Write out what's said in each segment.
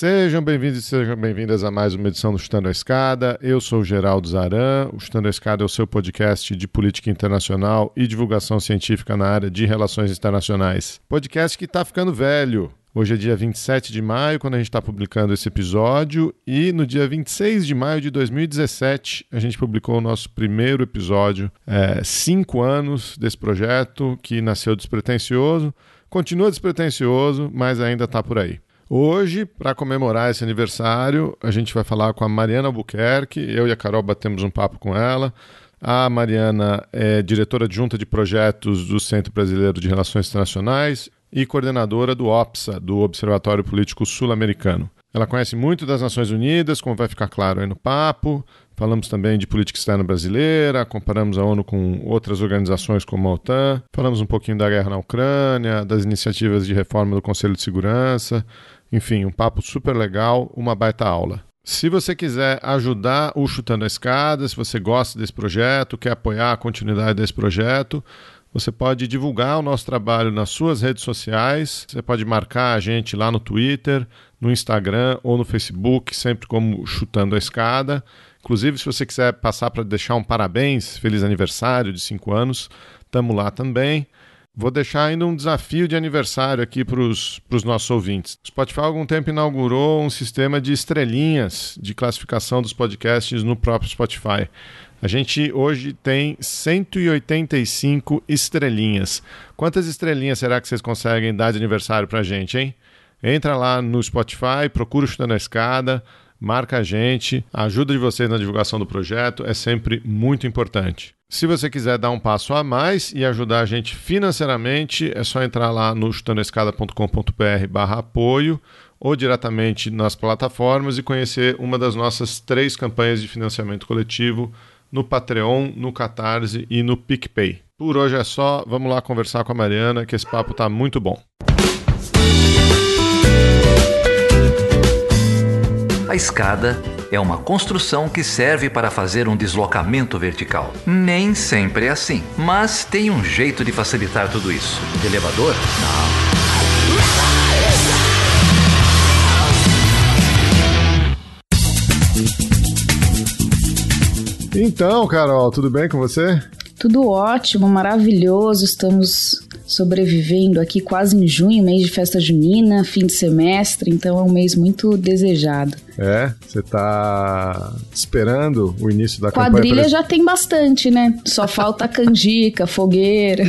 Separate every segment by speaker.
Speaker 1: Sejam bem-vindos e sejam bem-vindas a mais uma edição do Chutando a Escada. Eu sou o Geraldo Zaran. O Chutando a Escada é o seu podcast de política internacional e divulgação científica na área de relações internacionais. Podcast que está ficando velho. Hoje é dia 27 de maio, quando a gente está publicando esse episódio, e no dia 26 de maio de 2017 a gente publicou o nosso primeiro episódio. É, cinco anos desse projeto que nasceu despretensioso, continua despretensioso, mas ainda está por aí. Hoje, para comemorar esse aniversário, a gente vai falar com a Mariana Albuquerque. Eu e a Carol batemos um papo com ela. A Mariana é diretora adjunta de projetos do Centro Brasileiro de Relações Internacionais e coordenadora do OPSA, do Observatório Político Sul-Americano. Ela conhece muito das Nações Unidas, como vai ficar claro aí no papo. Falamos também de política externa brasileira, comparamos a ONU com outras organizações como a OTAN. Falamos um pouquinho da guerra na Ucrânia, das iniciativas de reforma do Conselho de Segurança. Enfim, um papo super legal, uma baita aula. Se você quiser ajudar o Chutando a Escada, se você gosta desse projeto, quer apoiar a continuidade desse projeto, você pode divulgar o nosso trabalho nas suas redes sociais. Você pode marcar a gente lá no Twitter, no Instagram ou no Facebook, sempre como Chutando a Escada. Inclusive, se você quiser passar para deixar um parabéns, feliz aniversário de cinco anos, estamos lá também. Vou deixar ainda um desafio de aniversário aqui para os nossos ouvintes. O Spotify há algum tempo inaugurou um sistema de estrelinhas de classificação dos podcasts no próprio Spotify. A gente hoje tem 185 estrelinhas. Quantas estrelinhas será que vocês conseguem dar de aniversário para a gente, hein? Entra lá no Spotify, procura o Chutando a Escada, marca a gente. A ajuda de vocês na divulgação do projeto é sempre muito importante. Se você quiser dar um passo a mais e ajudar a gente financeiramente, é só entrar lá no chutandoescada.com.br barra apoio ou diretamente nas plataformas e conhecer uma das nossas três campanhas de financiamento coletivo no Patreon, no Catarse e no PicPay. Por hoje é só, vamos lá conversar com a Mariana, que esse papo está muito bom.
Speaker 2: A escada é uma construção que serve para fazer um deslocamento vertical. Nem sempre é assim, mas tem um jeito de facilitar tudo isso. De elevador? Não.
Speaker 1: Então, Carol, tudo bem com você?
Speaker 3: Tudo ótimo, maravilhoso. Estamos sobrevivendo aqui quase em junho, mês de festa junina, fim de semestre, então é um mês muito desejado.
Speaker 1: É, você tá esperando o início da
Speaker 3: Quadrilha
Speaker 1: campanha.
Speaker 3: Quadrilha já tem bastante, né? Só falta canjica, fogueira.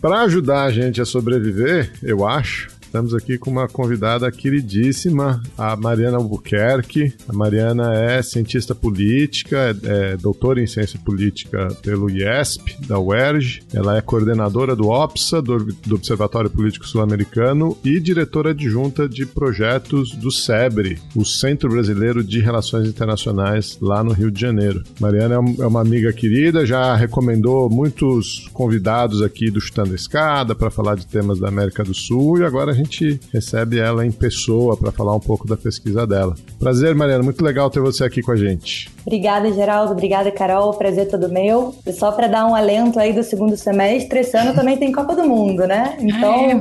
Speaker 1: Para ajudar a gente a sobreviver, eu acho, Estamos aqui com uma convidada queridíssima, a Mariana Albuquerque. A Mariana é cientista política, é, é doutora em ciência política pelo IESP, da UERJ. Ela é coordenadora do OPSA, do, do Observatório Político Sul-Americano, e diretora adjunta de projetos do SEBRE, o Centro Brasileiro de Relações Internacionais, lá no Rio de Janeiro. Mariana é, é uma amiga querida, já recomendou muitos convidados aqui do Chutando a Escada para falar de temas da América do Sul e agora a gente recebe ela em pessoa para falar um pouco da pesquisa dela. Prazer, Mariana, muito legal ter você aqui com a gente.
Speaker 4: Obrigada, Geraldo. Obrigada, Carol. Prazer todo meu. E só para dar um alento aí do segundo semestre, esse ano também tem Copa do Mundo, né? Então, é.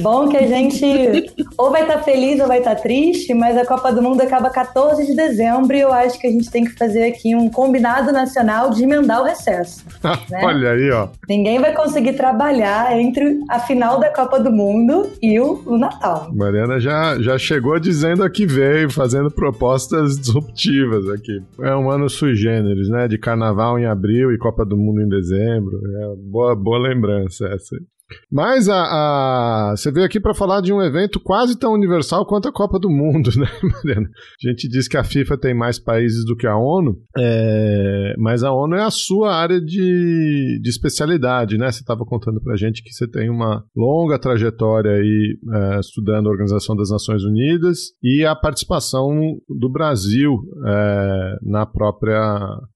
Speaker 4: bom que a gente ou vai estar tá feliz ou vai estar tá triste, mas a Copa do Mundo acaba 14 de dezembro e eu acho que a gente tem que fazer aqui um combinado nacional de emendar o recesso.
Speaker 1: né? Olha aí, ó.
Speaker 4: Ninguém vai conseguir trabalhar entre a final da Copa do Mundo e o, o Natal.
Speaker 1: Mariana já, já chegou dizendo aqui veio, fazendo propostas disruptivas aqui. É um ano sui generis, né? De carnaval em abril e Copa do Mundo em dezembro. É boa, boa lembrança essa. Mas a, a, você veio aqui para falar de um evento quase tão universal quanto a Copa do Mundo, né, Mariana? A gente diz que a FIFA tem mais países do que a ONU, é, mas a ONU é a sua área de, de especialidade, né? Você estava contando para a gente que você tem uma longa trajetória aí é, estudando a Organização das Nações Unidas e a participação do Brasil é, na, própria,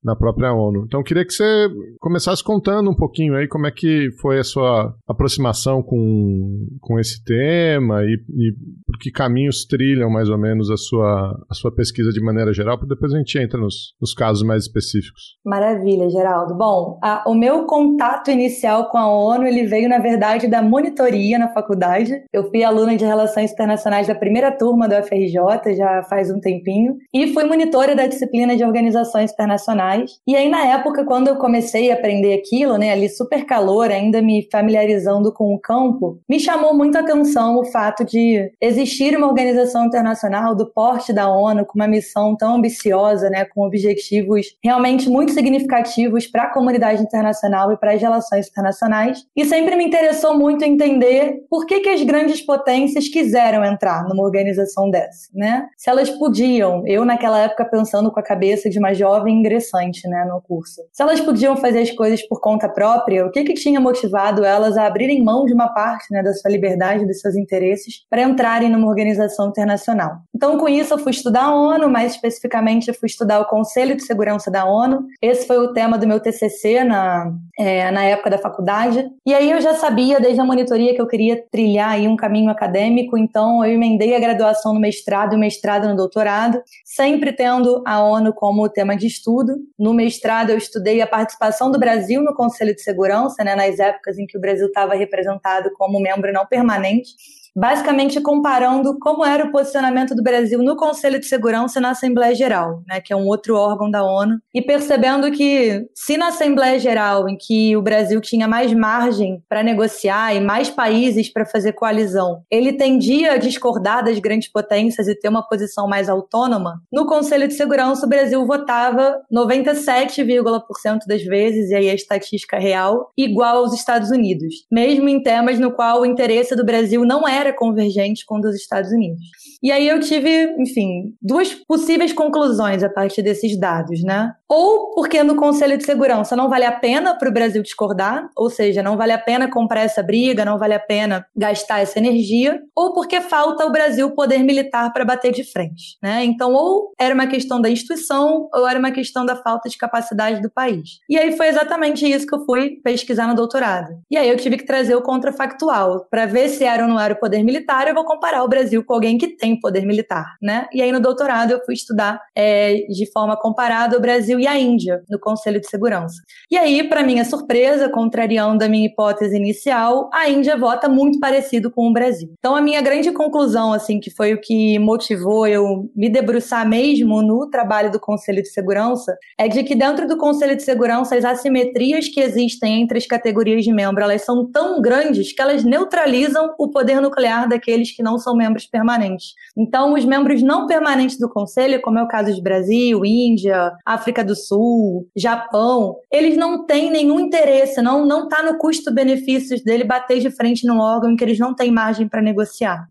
Speaker 1: na própria ONU. Então, eu queria que você começasse contando um pouquinho aí como é que foi a sua aproximação com, com esse tema e, e por que caminhos trilham mais ou menos a sua, a sua pesquisa de maneira geral, para depois a gente entra nos, nos casos mais específicos.
Speaker 4: Maravilha, Geraldo. Bom, a, o meu contato inicial com a ONU ele veio, na verdade, da monitoria na faculdade. Eu fui aluna de Relações Internacionais da primeira turma do FRJ, já faz um tempinho, e fui monitora da disciplina de Organizações Internacionais. E aí, na época, quando eu comecei a aprender aquilo, né, ali super calor, ainda me familiarizando com o campo, me chamou muito a atenção o fato de existir uma organização internacional do porte da ONU com uma missão tão ambiciosa, né, com objetivos realmente muito significativos para a comunidade internacional e para as relações internacionais. E sempre me interessou muito entender por que, que as grandes potências quiseram entrar numa organização dessa, né? Se elas podiam, eu naquela época pensando com a cabeça de uma jovem ingressante, né, no curso. Se elas podiam fazer as coisas por conta própria, o que que tinha motivado elas a abrirem mão de uma parte, né, da sua liberdade, dos seus interesses, para entrarem numa organização internacional? Então, com isso, eu fui estudar a ONU, mais especificamente, eu fui estudar o Conselho de Segurança da ONU. Esse foi o tema do meu TCC na, é, na época da faculdade. E aí eu já sabia, desde a monitoria, que eu queria trilhar aí um caminho acadêmico, então eu emendei a graduação no mestrado e o mestrado no doutorado, sempre tendo a ONU como tema de estudo. No mestrado, eu estudei a participação do Brasil no Conselho de Segurança, né, nas épocas em que o Brasil estava representado como membro não permanente basicamente comparando como era o posicionamento do Brasil no Conselho de Segurança e na Assembleia Geral, né, que é um outro órgão da ONU, e percebendo que se na Assembleia Geral, em que o Brasil tinha mais margem para negociar e mais países para fazer coalizão, ele tendia a discordar das grandes potências e ter uma posição mais autônoma, no Conselho de Segurança o Brasil votava 97,% das vezes, e aí a estatística real, igual aos Estados Unidos, mesmo em temas no qual o interesse do Brasil não era era convergente com o dos Estados Unidos. E aí eu tive, enfim, duas possíveis conclusões a partir desses dados, né? Ou porque no Conselho de Segurança não vale a pena para o Brasil discordar, ou seja, não vale a pena comprar essa briga, não vale a pena gastar essa energia, ou porque falta ao Brasil poder militar para bater de frente, né? Então, ou era uma questão da instituição, ou era uma questão da falta de capacidade do país. E aí foi exatamente isso que eu fui pesquisar no doutorado. E aí eu tive que trazer o contrafactual para ver se era ou não era o poder militar, eu vou comparar o Brasil com alguém que tem poder militar, né? E aí no doutorado eu fui estudar é, de forma comparada o Brasil e a Índia no Conselho de Segurança. E aí, para minha surpresa, contrariando a minha hipótese inicial, a Índia vota muito parecido com o Brasil. Então a minha grande conclusão, assim, que foi o que motivou eu me debruçar mesmo no trabalho do Conselho de Segurança, é de que dentro do Conselho de Segurança as assimetrias que existem entre as categorias de membro, elas são tão grandes que elas neutralizam o poder nuclear nuclear daqueles que não são membros permanentes. Então, os membros não permanentes do Conselho, como é o caso de Brasil, Índia, África do Sul, Japão, eles não têm nenhum interesse, não não está no custo-benefícios dele bater de frente num órgão em que eles não têm margem para negociar.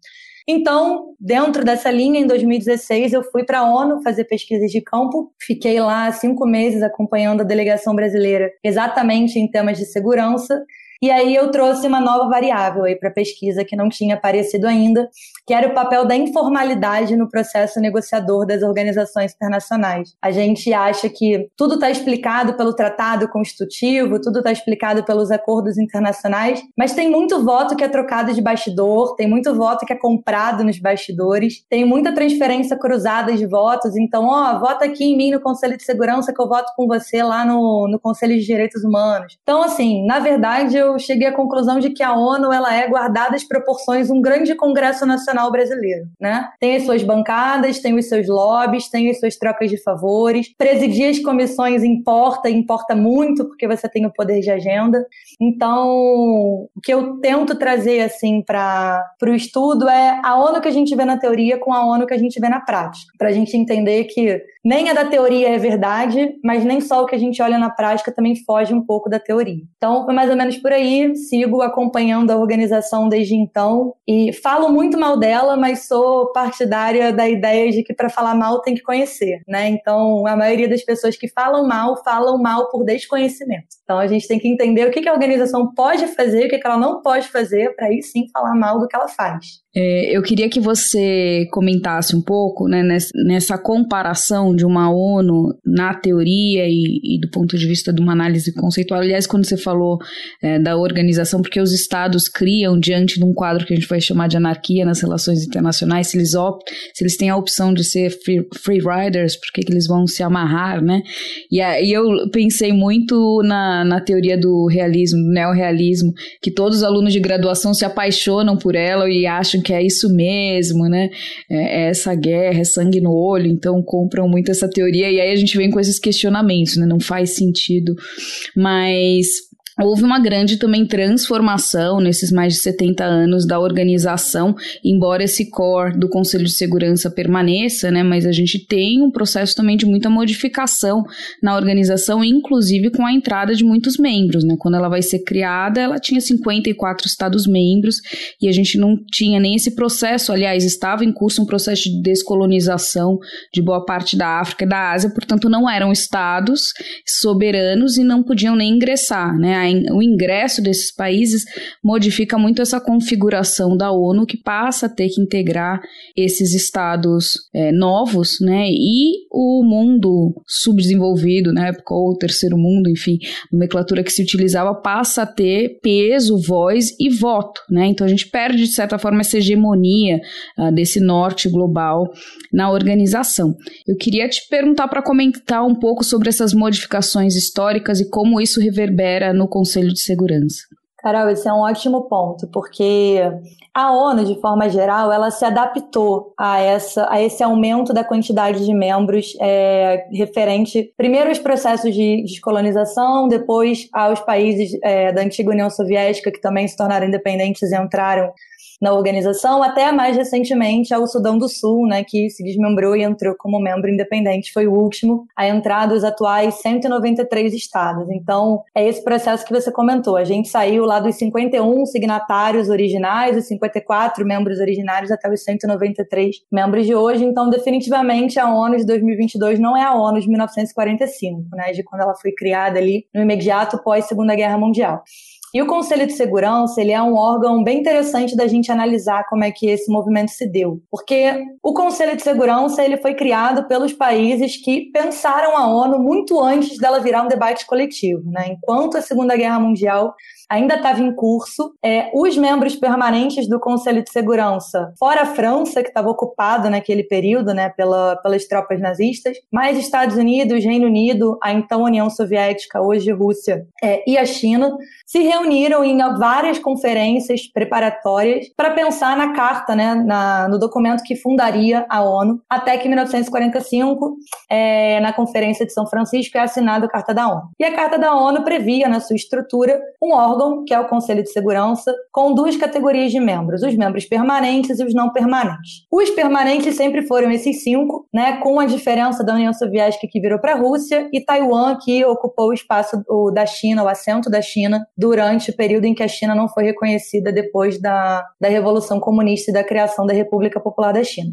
Speaker 4: Então, dentro dessa linha, em 2016, eu fui para a ONU fazer pesquisas de campo. Fiquei lá cinco meses acompanhando a delegação brasileira exatamente em temas de segurança. E aí eu trouxe uma nova variável aí para pesquisa que não tinha aparecido ainda, que era o papel da informalidade no processo negociador das organizações internacionais. A gente acha que tudo está explicado pelo tratado constitutivo, tudo está explicado pelos acordos internacionais, mas tem muito voto que é trocado de bastidor, tem muito voto que é comprado nos bastidores, tem muita transferência cruzada de votos. Então, ó, vota aqui em mim no Conselho de Segurança que eu voto com você lá no, no Conselho de Direitos Humanos. Então, assim, na verdade, eu cheguei à conclusão de que a ONU ela é guardada as proporções um grande Congresso Nacional brasileiro, né? Tem as suas bancadas, tem os seus lobbies, tem as suas trocas de favores. Presidir as comissões importa, importa muito porque você tem o poder de agenda. Então, o que eu tento trazer assim para o estudo é a ONU que a gente vê na teoria com a ONU que a gente vê na prática, para a gente entender que nem a da teoria é verdade, mas nem só o que a gente olha na prática também foge um pouco da teoria. Então, foi mais ou menos por aí sigo acompanhando a organização desde então e falo muito mal dela, mas sou partidária da ideia de que para falar mal tem que conhecer, né? Então, a maioria das pessoas que falam mal, falam mal por desconhecimento. Então, a gente tem que entender o que a organização pode fazer, o que ela não pode fazer, para aí sim falar mal do que ela faz.
Speaker 3: É, eu queria que você comentasse um pouco né, nessa comparação de uma ONU na teoria e, e, do ponto de vista de uma análise conceitual. Aliás, quando você falou é, da organização, porque os estados criam diante de um quadro que a gente vai chamar de anarquia nas relações internacionais, se eles se eles têm a opção de ser free, free riders, por que eles vão se amarrar, né? E aí eu pensei muito na, na teoria do realismo, do neorrealismo, que todos os alunos de graduação se apaixonam por ela e acham que é isso mesmo, né? É, é essa guerra, é sangue no olho, então compram muito essa teoria e aí a gente vem com esses questionamentos, né? Não faz sentido. Mas Houve uma grande também transformação nesses mais de 70 anos da organização, embora esse core do Conselho de Segurança permaneça, né, mas a gente tem um processo também de muita modificação na organização, inclusive com a entrada de muitos membros. Né? Quando ela vai ser criada, ela tinha 54 Estados-membros e a gente não tinha nem esse processo, aliás, estava em curso um processo de descolonização de boa parte da África e da Ásia, portanto, não eram estados soberanos e não podiam nem ingressar. Né? O ingresso desses países modifica muito essa configuração da ONU, que passa a ter que integrar esses estados é, novos, né? E o mundo subdesenvolvido, na época, ou o terceiro mundo, enfim, nomenclatura que se utilizava passa a ter peso, voz e voto, né? Então a gente perde, de certa forma, essa hegemonia uh, desse norte global na organização. Eu queria te perguntar para comentar um pouco sobre essas modificações históricas e como isso reverbera no Conselho de Segurança.
Speaker 4: Carol, esse é um ótimo ponto, porque a ONU, de forma geral, ela se adaptou a, essa, a esse aumento da quantidade de membros é, referente, primeiro, aos processos de descolonização, depois aos países é, da antiga União Soviética, que também se tornaram independentes e entraram na organização, até mais recentemente ao Sudão do Sul, né, que se desmembrou e entrou como membro independente, foi o último a entrar dos atuais 193 estados. Então, é esse processo que você comentou. A gente saiu lá dos 51 signatários originais, os 54 membros originários, até os 193 membros de hoje. Então, definitivamente, a ONU de 2022 não é a ONU de 1945, né, de quando ela foi criada ali no imediato pós Segunda Guerra Mundial. E o Conselho de Segurança, ele é um órgão bem interessante da gente analisar como é que esse movimento se deu. Porque o Conselho de Segurança, ele foi criado pelos países que pensaram a ONU muito antes dela virar um debate coletivo, né? Enquanto a Segunda Guerra Mundial ainda estava em curso. É, os membros permanentes do Conselho de Segurança, fora a França, que estava ocupado naquele período né, pela, pelas tropas nazistas, mais Estados Unidos, Reino Unido, a então União Soviética, hoje Rússia, é, e a China, se reuniram em várias conferências preparatórias para pensar na carta, né, na, no documento que fundaria a ONU, até que em 1945, é, na Conferência de São Francisco, é assinada a Carta da ONU. E a Carta da ONU previa, na sua estrutura, um órgão órgão, que é o Conselho de Segurança, com duas categorias de membros, os membros permanentes e os não permanentes. Os permanentes sempre foram esses cinco, né, com a diferença da União Soviética que virou para a Rússia e Taiwan que ocupou o espaço da China, o assento da China, durante o período em que a China não foi reconhecida depois da, da Revolução Comunista e da criação da República Popular da China.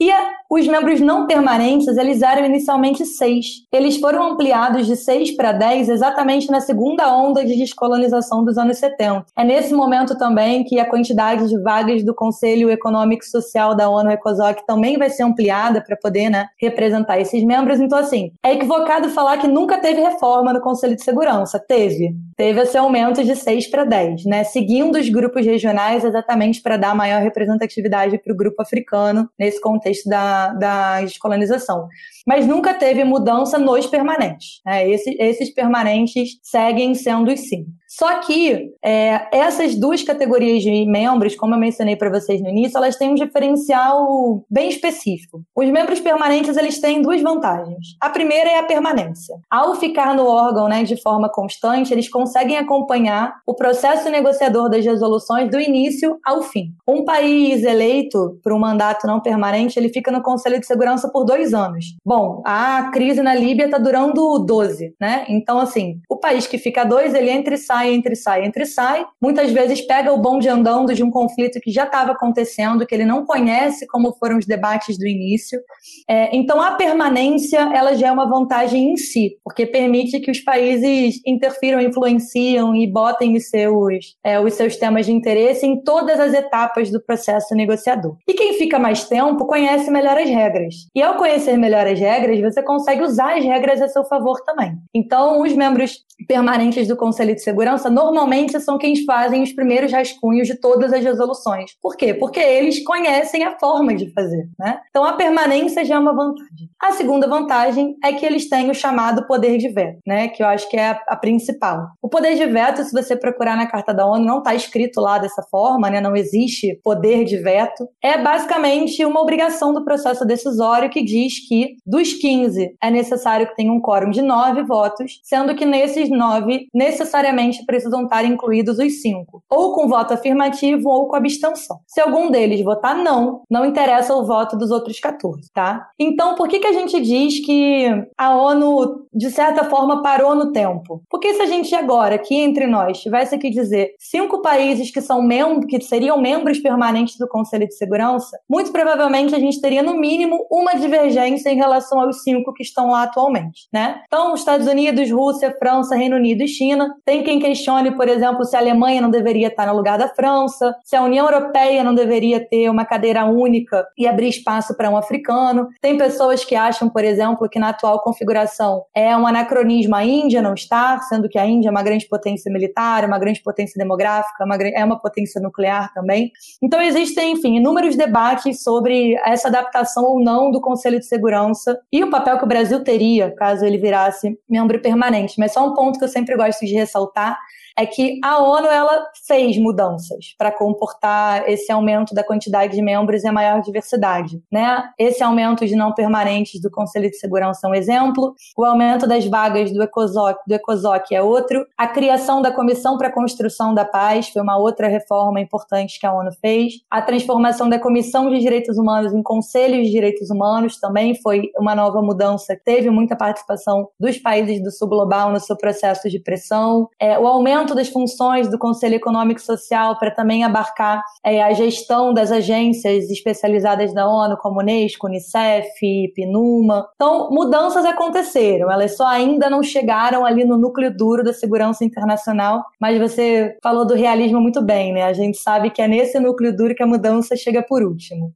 Speaker 4: E a, os membros não permanentes, eles eram inicialmente seis. Eles foram ampliados de seis para dez exatamente na segunda onda de descolonização dos anos 70. É nesse momento também que a quantidade de vagas do Conselho Econômico e Social da ONU, ECOSOC, também vai ser ampliada para poder né, representar esses membros. Então, assim, é equivocado falar que nunca teve reforma no Conselho de Segurança. Teve. Teve esse aumento de 6 para 10, né? Seguindo os grupos regionais exatamente para dar maior representatividade para o grupo africano nesse contexto da, da descolonização mas nunca teve mudança nos permanentes. Né? Esses, esses permanentes seguem sendo os cinco. Só que é, essas duas categorias de membros, como eu mencionei para vocês no início, elas têm um diferencial bem específico. Os membros permanentes eles têm duas vantagens. A primeira é a permanência. Ao ficar no órgão né, de forma constante, eles conseguem acompanhar o processo negociador das resoluções do início ao fim. Um país eleito por um mandato não permanente, ele fica no Conselho de Segurança por dois anos. Bom, a crise na Líbia está durando 12, né? Então, assim, o país que fica dois, ele entra e sai sai, entre sai, entre sai. Muitas vezes pega o bonde andando de um conflito que já estava acontecendo, que ele não conhece como foram os debates do início. É, então, a permanência ela já é uma vantagem em si, porque permite que os países interfiram, influenciam e botem os seus, é, os seus temas de interesse em todas as etapas do processo negociador. E quem fica mais tempo conhece melhor as regras. E ao conhecer melhor as regras, você consegue usar as regras a seu favor também. Então, os membros permanentes do Conselho de Segurança normalmente são quem fazem os primeiros rascunhos de todas as resoluções. Por quê? Porque eles conhecem a forma de fazer, né? Então a permanência já é uma vantagem. A segunda vantagem é que eles têm o chamado poder de veto, né? Que eu acho que é a, a principal. O poder de veto, se você procurar na Carta da ONU, não está escrito lá dessa forma, né? Não existe poder de veto. É basicamente uma obrigação do processo decisório que diz que dos 15 é necessário que tenha um quórum de 9 votos, sendo que nesses 9 necessariamente precisam estar incluídos os 5, ou com voto afirmativo ou com abstenção. Se algum deles votar não, não interessa o voto dos outros 14, tá? Então, por que, que a gente diz que a ONU, de certa forma, parou no tempo? Porque se a gente agora, aqui entre nós, tivesse que dizer cinco países que são membros, que seriam membros permanentes do Conselho de Segurança, muito provavelmente a gente teria, no mínimo, uma divergência em relação aos cinco que estão lá atualmente, né? Então, Estados Unidos, Rússia, França, Reino Unido e China. Tem quem questione, por exemplo, se a Alemanha não deveria estar no lugar da França, se a União Europeia não deveria ter uma cadeira única e abrir espaço para um africano. Tem pessoas que acham, por exemplo, que na atual configuração é um anacronismo a Índia não estar, sendo que a Índia é uma grande potência militar, uma grande potência demográfica, uma, é uma potência nuclear também. Então existem, enfim, inúmeros debates sobre essa adaptação ou não do Conselho de Segurança e o papel que o Brasil teria caso ele virasse membro permanente. Mas só um ponto que eu sempre gosto de ressaltar é que a ONU ela fez mudanças para comportar esse aumento da quantidade de membros e a maior diversidade, né? Esse aumento de não permanentes do Conselho de Segurança é um exemplo, o aumento das vagas do ECOSOC, do ECOSOC é outro, a criação da Comissão para a Construção da Paz foi uma outra reforma importante que a ONU fez, a transformação da Comissão de Direitos Humanos em Conselho de Direitos Humanos também foi uma nova mudança, teve muita participação dos países do sul global no seu processo de pressão, é, o aumento das funções do Conselho Econômico e Social para também abarcar é, a gestão das agências especializadas da ONU, como Unesco, Unicef, PNUMA. Então, mudanças aconteceram, elas só ainda não chegaram ali no núcleo duro da segurança internacional, mas você falou do realismo muito bem, né? A gente sabe que é nesse núcleo duro que a mudança chega por último.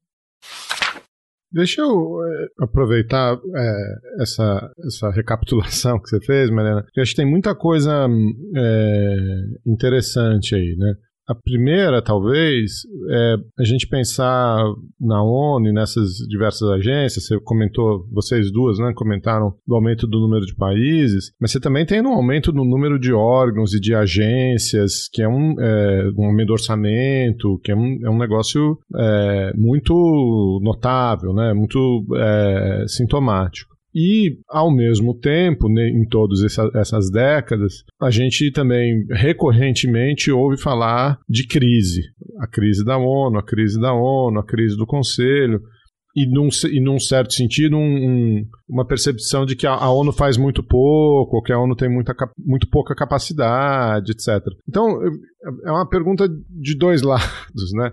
Speaker 1: Deixa eu é, aproveitar é, essa, essa recapitulação que você fez, Mariana. Acho que tem muita coisa é, interessante aí, né? A primeira, talvez, é a gente pensar na ONU nessas diversas agências. Você comentou, vocês duas, né, comentaram do aumento do número de países, mas você também tem um aumento no número de órgãos e de agências, que é um, é, um aumento do orçamento, que é um, é um negócio é, muito notável, né, muito é, sintomático. E, ao mesmo tempo, né, em todas essa, essas décadas, a gente também recorrentemente ouve falar de crise. A crise da ONU, a crise da ONU, a crise do Conselho. E, num, e num certo sentido, um, um, uma percepção de que a, a, ONU faz muito pouco, ou que a ONU tem muita, muito pouca capacidade, etc. Então, é uma pergunta de dois lados, né?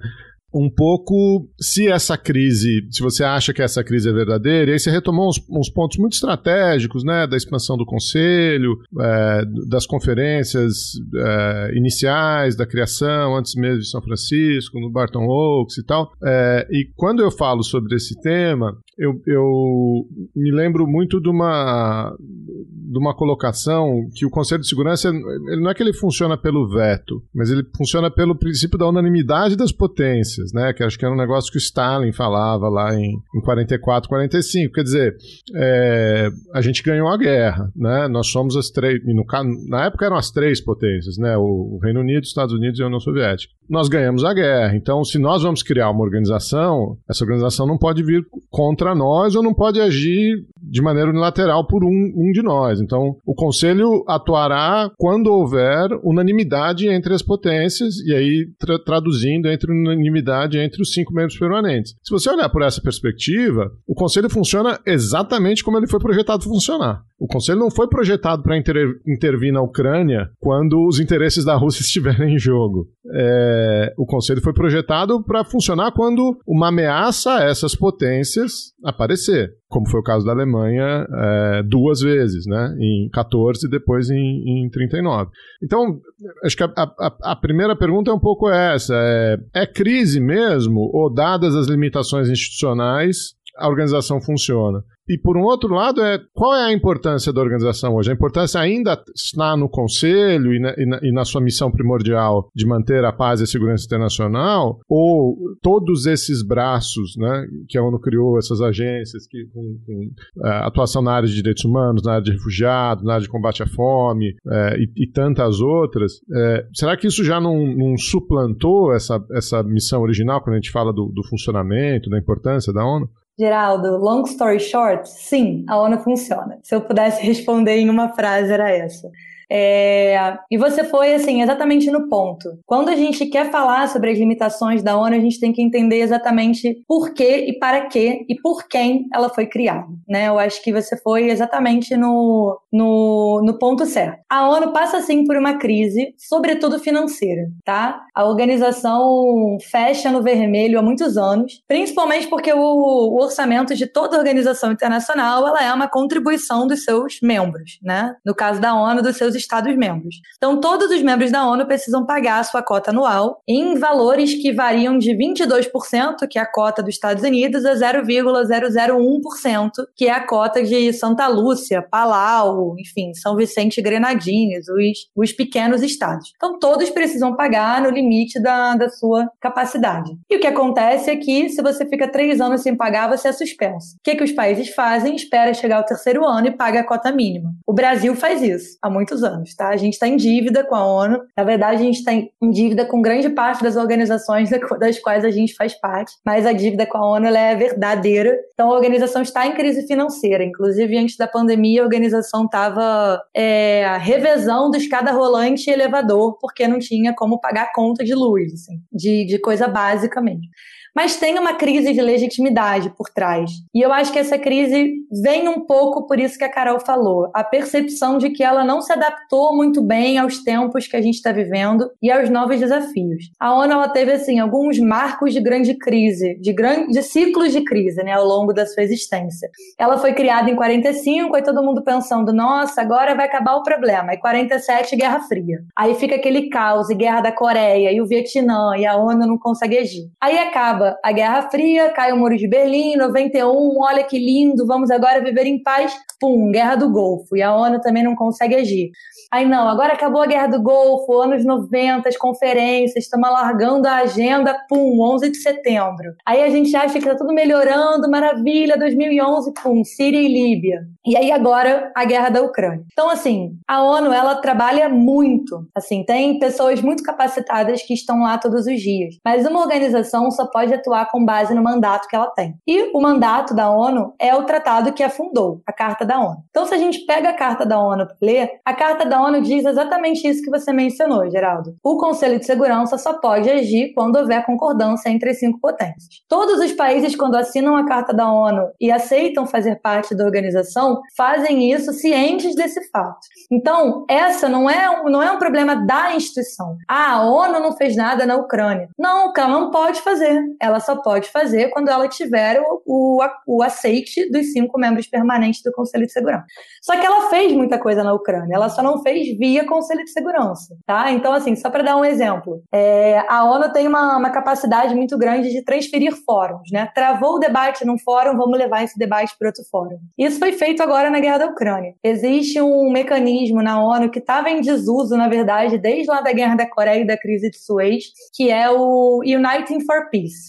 Speaker 1: Um pouco se essa crise, se você acha que essa crise é verdadeira, e aí você retomou uns, uns pontos muito estratégicos, né, da expansão do conselho, é, das conferências é, iniciais, da criação, antes mesmo de São Francisco, no Barton Oaks e tal. É, e quando eu falo sobre esse tema, eu, eu me lembro muito de uma, de uma colocação que o Conselho de Segurança, ele não é que ele funciona pelo veto, mas ele funciona pelo princípio da unanimidade das potências, né? Que acho que era um negócio que o Stalin falava lá em, em 44, 45. Quer dizer, é, a gente ganhou a guerra, né? Nós somos as três, no, na época eram as três potências, né? O, o Reino Unido, Estados Unidos e a União Soviética nós ganhamos a guerra. Então, se nós vamos criar uma organização, essa organização não pode vir contra nós ou não pode agir de maneira unilateral por um, um de nós. Então, o Conselho atuará quando houver unanimidade entre as potências, e aí tra traduzindo entre unanimidade entre os cinco membros permanentes. Se você olhar por essa perspectiva, o Conselho funciona exatamente como ele foi projetado funcionar. O Conselho não foi projetado para inter intervir na Ucrânia quando os interesses da Rússia estiverem em jogo. é, o Conselho foi projetado para funcionar quando uma ameaça a essas potências aparecer, como foi o caso da Alemanha é, duas vezes, né? Em 14 e depois em, em 39. Então, acho que a, a, a, primeira pergunta é um pouco essa: é, é crise mesmo, ou dadas as limitações institucionais, a organização funciona? E por um outro lado, é qual é a importância da organização hoje? A importância ainda está no Conselho e na, e na, e na sua missão primordial de manter a paz e a segurança internacional? Ou todos esses braços né, que a ONU criou, essas agências que, com, com uh, atuação na área de direitos humanos, na área de refugiados, na área de combate à fome uh, e, e, tantas outras, uh, será que isso já não, não, suplantou essa, essa missão original quando a gente fala do, do funcionamento, da importância da ONU?
Speaker 4: Geraldo, long story short, sim, a ONU funciona. Se eu pudesse responder em uma frase, era essa. É, e você foi, assim, exatamente no ponto. Quando a gente quer falar sobre as limitações da ONU, a gente tem que entender exatamente por que e para que e por quem ela foi criada, né? Eu acho que você foi exatamente no, no, no ponto certo. A ONU passa, sim, por uma crise, sobretudo financeira, tá? A organização fecha no vermelho há muitos anos, principalmente porque o, o orçamento de toda organização internacional, ela é uma contribuição dos seus membros, né? No caso da ONU, dos seus Estados-membros. Então, todos os membros da ONU precisam pagar a sua cota anual em valores que variam de 22%, que é a cota dos Estados Unidos, a 0,001%, que é a cota de Santa Lúcia, Palau, enfim, São Vicente e Grenadines, os, os pequenos estados. Então, todos precisam pagar no limite da, da sua capacidade. E o que acontece é que, se você fica três anos sem pagar, você é suspenso. O que, que os países fazem? Espera chegar ao terceiro ano e paga a cota mínima. O Brasil faz isso há muitos anos anos, tá? A gente está em dívida com a ONU. Na verdade, a gente está em dívida com grande parte das organizações das quais a gente faz parte, mas a dívida com a ONU é verdadeira. Então, a organização está em crise financeira. Inclusive, antes da pandemia, a organização estava é, revezando escada rolante e elevador, porque não tinha como pagar conta de luz, assim, de, de coisa básica mesmo mas tem uma crise de legitimidade por trás. E eu acho que essa crise vem um pouco por isso que a Carol falou, a percepção de que ela não se adaptou muito bem aos tempos que a gente está vivendo e aos novos desafios. A ONU ela teve assim alguns marcos de grande crise, de grande de ciclos de crise, né, ao longo da sua existência. Ela foi criada em 45, aí todo mundo pensando, nossa, agora vai acabar o problema. Aí 47 Guerra Fria. Aí fica aquele caos, e Guerra da Coreia e o Vietnã e a ONU não consegue agir. Aí acaba acaba a Guerra Fria, cai o Muro de Berlim, 91, olha que lindo, vamos agora viver em paz. Pum, Guerra do Golfo. E a ONU também não consegue agir. Aí não, agora acabou a Guerra do Golfo, anos 90, as conferências, estamos alargando a agenda, pum, 11 de setembro. Aí a gente acha que tá tudo melhorando, maravilha, 2011, pum, Síria e Líbia. E aí agora a guerra da Ucrânia. Então assim, a ONU ela trabalha muito. Assim, tem pessoas muito capacitadas que estão lá todos os dias. Mas uma organização só pode atuar com base no mandato que ela tem. E o mandato da ONU é o tratado que a fundou, a Carta da ONU. Então se a gente pega a Carta da ONU para ler, a Carta da ONU diz exatamente isso que você mencionou, Geraldo. O Conselho de Segurança só pode agir quando houver concordância entre as cinco potências. Todos os países quando assinam a Carta da ONU e aceitam fazer parte da organização fazem isso cientes desse fato. Então, essa não é um, não é um problema da instituição. Ah, a ONU não fez nada na Ucrânia. Não, ela não pode fazer. Ela só pode fazer quando ela tiver o, o, o aceite dos cinco membros permanentes do Conselho de Segurança. Só que ela fez muita coisa na Ucrânia, ela só não fez via Conselho de Segurança, tá? Então, assim, só para dar um exemplo, é, a ONU tem uma, uma capacidade muito grande de transferir fóruns, né? Travou o debate num fórum, vamos levar esse debate para outro fórum. Isso foi feito agora na guerra da Ucrânia. Existe um mecanismo na ONU que estava em desuso, na verdade, desde lá da guerra da Coreia e da crise de Suez, que é o Uniting for Peace,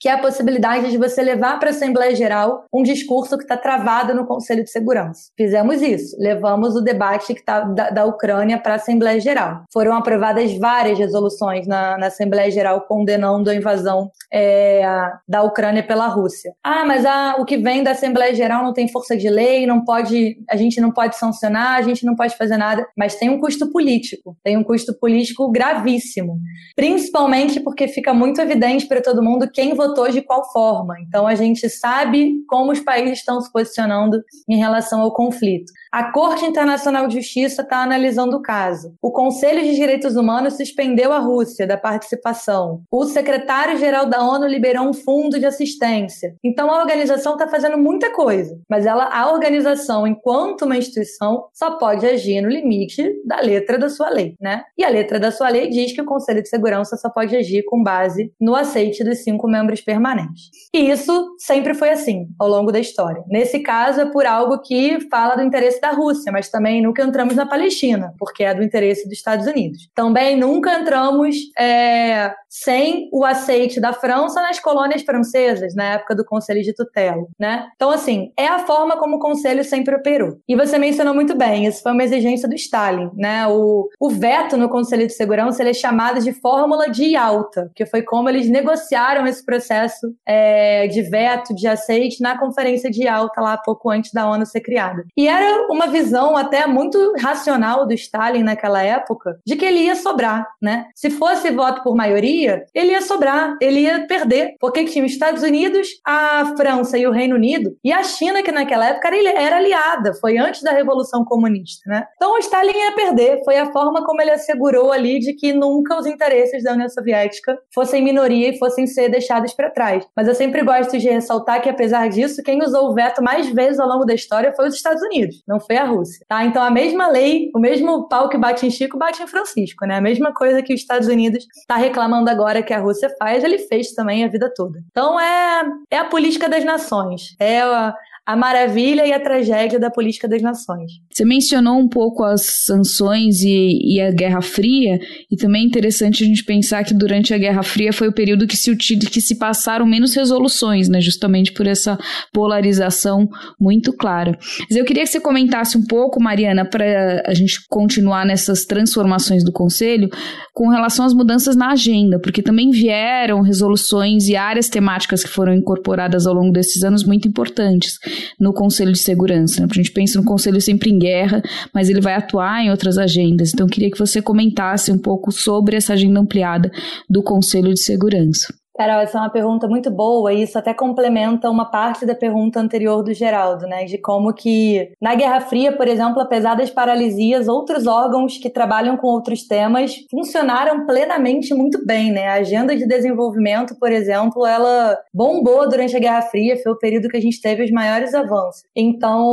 Speaker 4: que é a possibilidade de você levar para a Assembleia Geral um discurso que está travado no Conselho de Segurança. Fizemos isso, levamos o debate que tá da, da Ucrânia para a Assembleia Geral. Foram aprovadas várias resoluções na, na Assembleia Geral condenando a invasão é, da Ucrânia pela Rússia. Ah, mas a, o que vem da Assembleia Geral não tem força de lei, não pode a gente não pode sancionar, a gente não pode fazer nada, mas tem um custo político, tem um custo político gravíssimo, principalmente porque fica muito evidente para todo mundo quem votou de qual forma. Então a gente sabe como os países estão se posicionando em relação ao conflito. A Corte Internacional de Justiça está analisando o caso. O Conselho de Direitos Humanos suspendeu a Rússia da participação. O secretário-geral da ONU liberou um fundo de assistência. Então a organização está fazendo muita coisa, mas ela, a organização, enquanto uma instituição, só pode agir no limite da letra da sua lei, né? E a letra da sua lei diz que o Conselho de Segurança só pode agir com base no aceite dos cinco membros permanentes. E isso sempre foi assim ao longo da história. Nesse caso, é por algo que fala do interesse da Rússia, mas também nunca entramos na Palestina, porque é do interesse dos Estados Unidos. Também nunca entramos é, sem o aceite da França nas colônias francesas, na época do Conselho de Tutela, né? Então, assim, é a forma como o Conselho sempre operou. E você mencionou muito bem, isso foi uma exigência do Stalin, né? O, o veto no Conselho de Segurança ele é chamado de fórmula de alta, que foi como eles negociaram esse processo é, de veto, de aceite na Conferência de Alta, lá pouco antes da ONU ser criada. E era uma visão até muito racional do Stalin naquela época, de que ele ia sobrar, né? Se fosse voto por maioria, ele ia sobrar, ele ia perder, porque tinha os Estados Unidos, a França e o Reino Unido, e a China, que naquela época era, aliada, foi antes da Revolução Comunista, né? Então o Stalin ia perder, foi a forma como ele assegurou ali de que nunca os interesses da União Soviética fossem minoria e fossem ser deixados para trás. Mas eu sempre gosto de ressaltar que, apesar disso, quem usou o veto mais vezes ao longo da história foi os Estados Unidos, não foi a Rússia. Tá? Então a mesma lei, o mesmo pau que bate em Chico, bate em Francisco, né? A mesma coisa que os Estados Unidos está reclamando agora que a Rússia faz, ele fez também a vida toda. Então é, é a política das nações, é a, a maravilha e a tragédia da política das nações.
Speaker 3: Você mencionou um pouco as sanções e, e, a Guerra Fria, e também é interessante a gente pensar que durante a Guerra Fria foi o período que se, que se passaram menos resoluções, né, justamente por essa polarização muito clara. Mas eu queria que você comentasse um pouco, Mariana, para a gente continuar nessas transformações do Conselho, com relação às mudanças na agenda, porque também vieram resoluções e áreas temáticas que foram incorporadas ao longo desses anos muito importantes no Conselho de Segurança. Né? A gente pensa no Conselho sempre em guerra, mas ele vai atuar em outras agendas. Então, queria que você comentasse um pouco sobre essa agenda ampliada do Conselho de Segurança.
Speaker 4: Carol, essa é uma pergunta muito boa e isso até complementa uma parte da pergunta anterior do Geraldo, né? De como que na Guerra Fria, por exemplo, apesar das paralisias, outros órgãos que trabalham com outros temas funcionaram plenamente muito bem, né? A agenda de desenvolvimento, por exemplo, ela bombou durante a Guerra Fria, foi o período que a gente teve os maiores avanços. Então,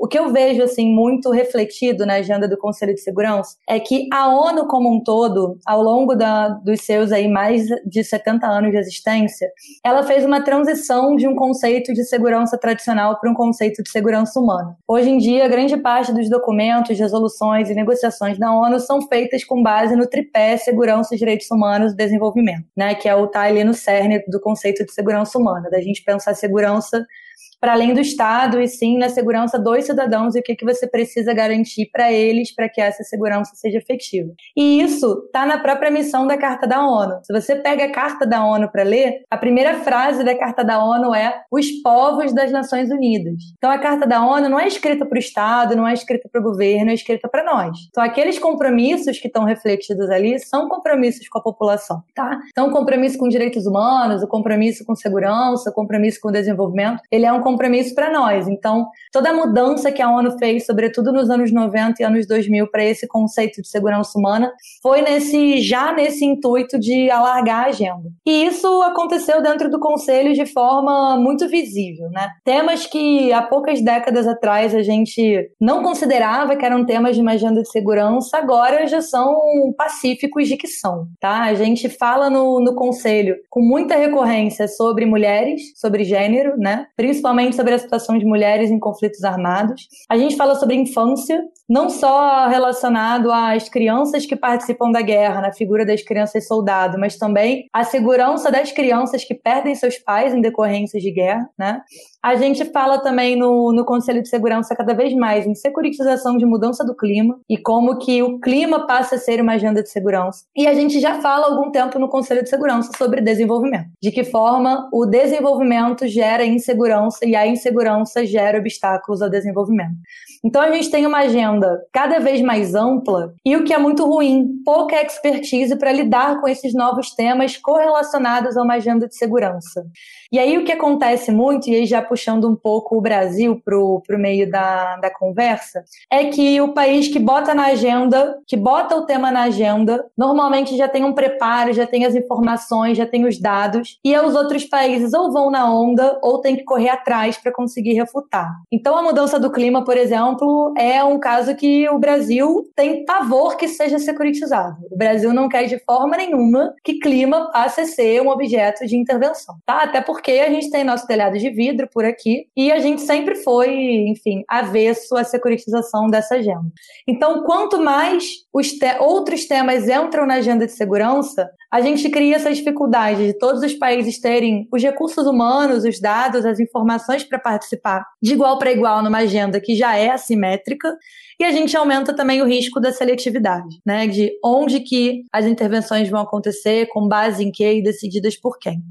Speaker 4: o que eu vejo assim muito refletido na agenda do Conselho de Segurança é que a ONU como um todo, ao longo da, dos seus aí mais de 70 anos de existência, ela fez uma transição de um conceito de segurança tradicional para um conceito de segurança humana. Hoje em dia, grande parte dos documentos, resoluções e negociações da ONU são feitas com base no tripé segurança, direitos humanos e desenvolvimento, né, que é o tá ali no cerne do conceito de segurança humana, da gente pensar segurança para além do Estado e sim na segurança dos cidadãos e o que, que você precisa garantir para eles para que essa segurança seja efetiva. E isso está na própria missão da Carta da ONU. Se você pega a Carta da ONU para ler, a primeira frase da Carta da ONU é os povos das Nações Unidas. Então a Carta da ONU não é escrita para o Estado, não é escrita para o governo, é escrita para nós. Então aqueles compromissos que estão refletidos ali são compromissos com a população, tá? Então o compromisso com direitos humanos, o compromisso com segurança, o compromisso com desenvolvimento, ele é um compromisso para nós. Então, toda a mudança que a ONU fez, sobretudo nos anos 90 e anos 2000, para esse conceito de segurança humana, foi nesse já nesse intuito de alargar a agenda. E isso aconteceu dentro do Conselho de forma muito visível, né? Temas que há poucas décadas atrás a gente não considerava que eram temas de uma agenda de segurança, agora já são pacíficos de que são, tá? A gente fala no, no Conselho com muita recorrência sobre mulheres, sobre gênero, né? Principalmente principalmente sobre a situação de mulheres em conflitos armados. A gente fala sobre infância, não só relacionado às crianças que participam da guerra, na figura das crianças soldado, mas também a segurança das crianças que perdem seus pais em decorrências de guerra, né? A gente fala também no, no Conselho de Segurança cada vez mais em securitização de mudança do clima e como que o clima passa a ser uma agenda de segurança. E a gente já fala há algum tempo no Conselho de Segurança sobre desenvolvimento. De que forma o desenvolvimento gera insegurança e a insegurança gera obstáculos ao desenvolvimento. Então a gente tem uma agenda cada vez mais ampla e o que é muito ruim, pouca expertise para lidar com esses novos temas correlacionados a uma agenda de segurança. E aí o que acontece muito, e aí já puxando um pouco o Brasil para o meio da, da conversa, é que o país que bota na agenda, que bota o tema na agenda, normalmente já tem um preparo, já tem as informações, já tem os dados, e os outros países ou vão na onda ou tem que correr atrás para conseguir refutar. Então a mudança do clima, por exemplo, é um caso que o Brasil tem pavor que seja securitizado. O Brasil não quer de forma nenhuma que clima passe a ser um objeto de intervenção, tá? Até porque porque a gente tem nosso telhado de vidro por aqui e a gente sempre foi, enfim, avesso à securitização dessa agenda. Então, quanto mais os te outros temas entram na agenda de segurança, a gente cria essa dificuldade de todos os países terem os recursos humanos, os dados, as informações para participar de igual para igual numa agenda que já é assimétrica e a gente aumenta também o risco da seletividade, né? De onde que as intervenções vão acontecer, com base em que e decididas por quem.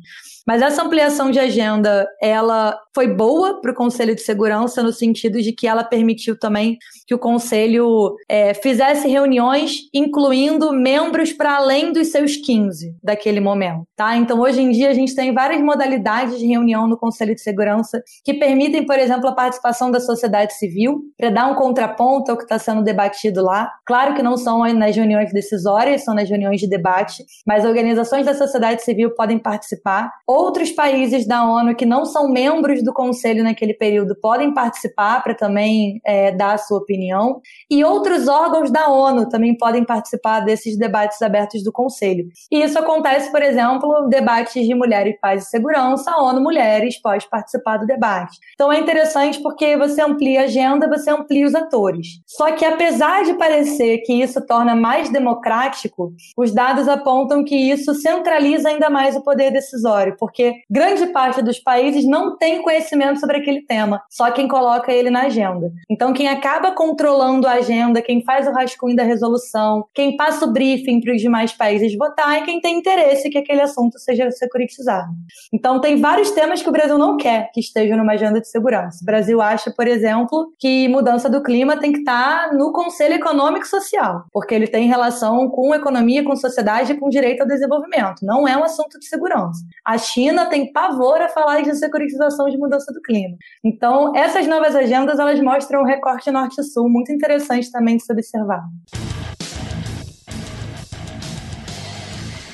Speaker 4: Mas essa ampliação de agenda, ela foi boa para o Conselho de Segurança no sentido de que ela permitiu também que o Conselho é, fizesse reuniões incluindo membros para além dos seus 15 daquele momento, tá? Então, hoje em dia, a gente tem várias modalidades de reunião no Conselho de Segurança que permitem, por exemplo, a participação da sociedade civil para dar um contraponto ao que está sendo debatido lá. Claro que não são nas reuniões decisórias, são nas reuniões de debate, mas organizações da sociedade civil podem participar Outros países da ONU que não são membros do Conselho naquele período podem participar para também é, dar a sua opinião. E outros órgãos da ONU também podem participar desses debates abertos do Conselho. E isso acontece, por exemplo, debates de mulheres, paz e segurança, a ONU Mulheres pode participar do debate. Então é interessante porque você amplia a agenda, você amplia os atores. Só que apesar de parecer que isso torna mais democrático, os dados apontam que isso centraliza ainda mais o poder decisório porque grande parte dos países não tem conhecimento sobre aquele tema, só quem coloca ele na agenda. Então, quem acaba controlando a agenda, quem faz o rascunho da resolução, quem passa o briefing para os demais países votar é quem tem interesse que aquele assunto seja securitizado. Então, tem vários temas que o Brasil não quer que estejam numa agenda de segurança. O Brasil acha, por exemplo, que mudança do clima tem que estar no Conselho Econômico e Social, porque ele tem relação com economia, com sociedade e com direito ao desenvolvimento. Não é um assunto de segurança. A China tem pavor a falar de securitização de mudança do clima. Então, essas novas agendas, elas mostram um recorte norte-sul muito interessante também de se observar.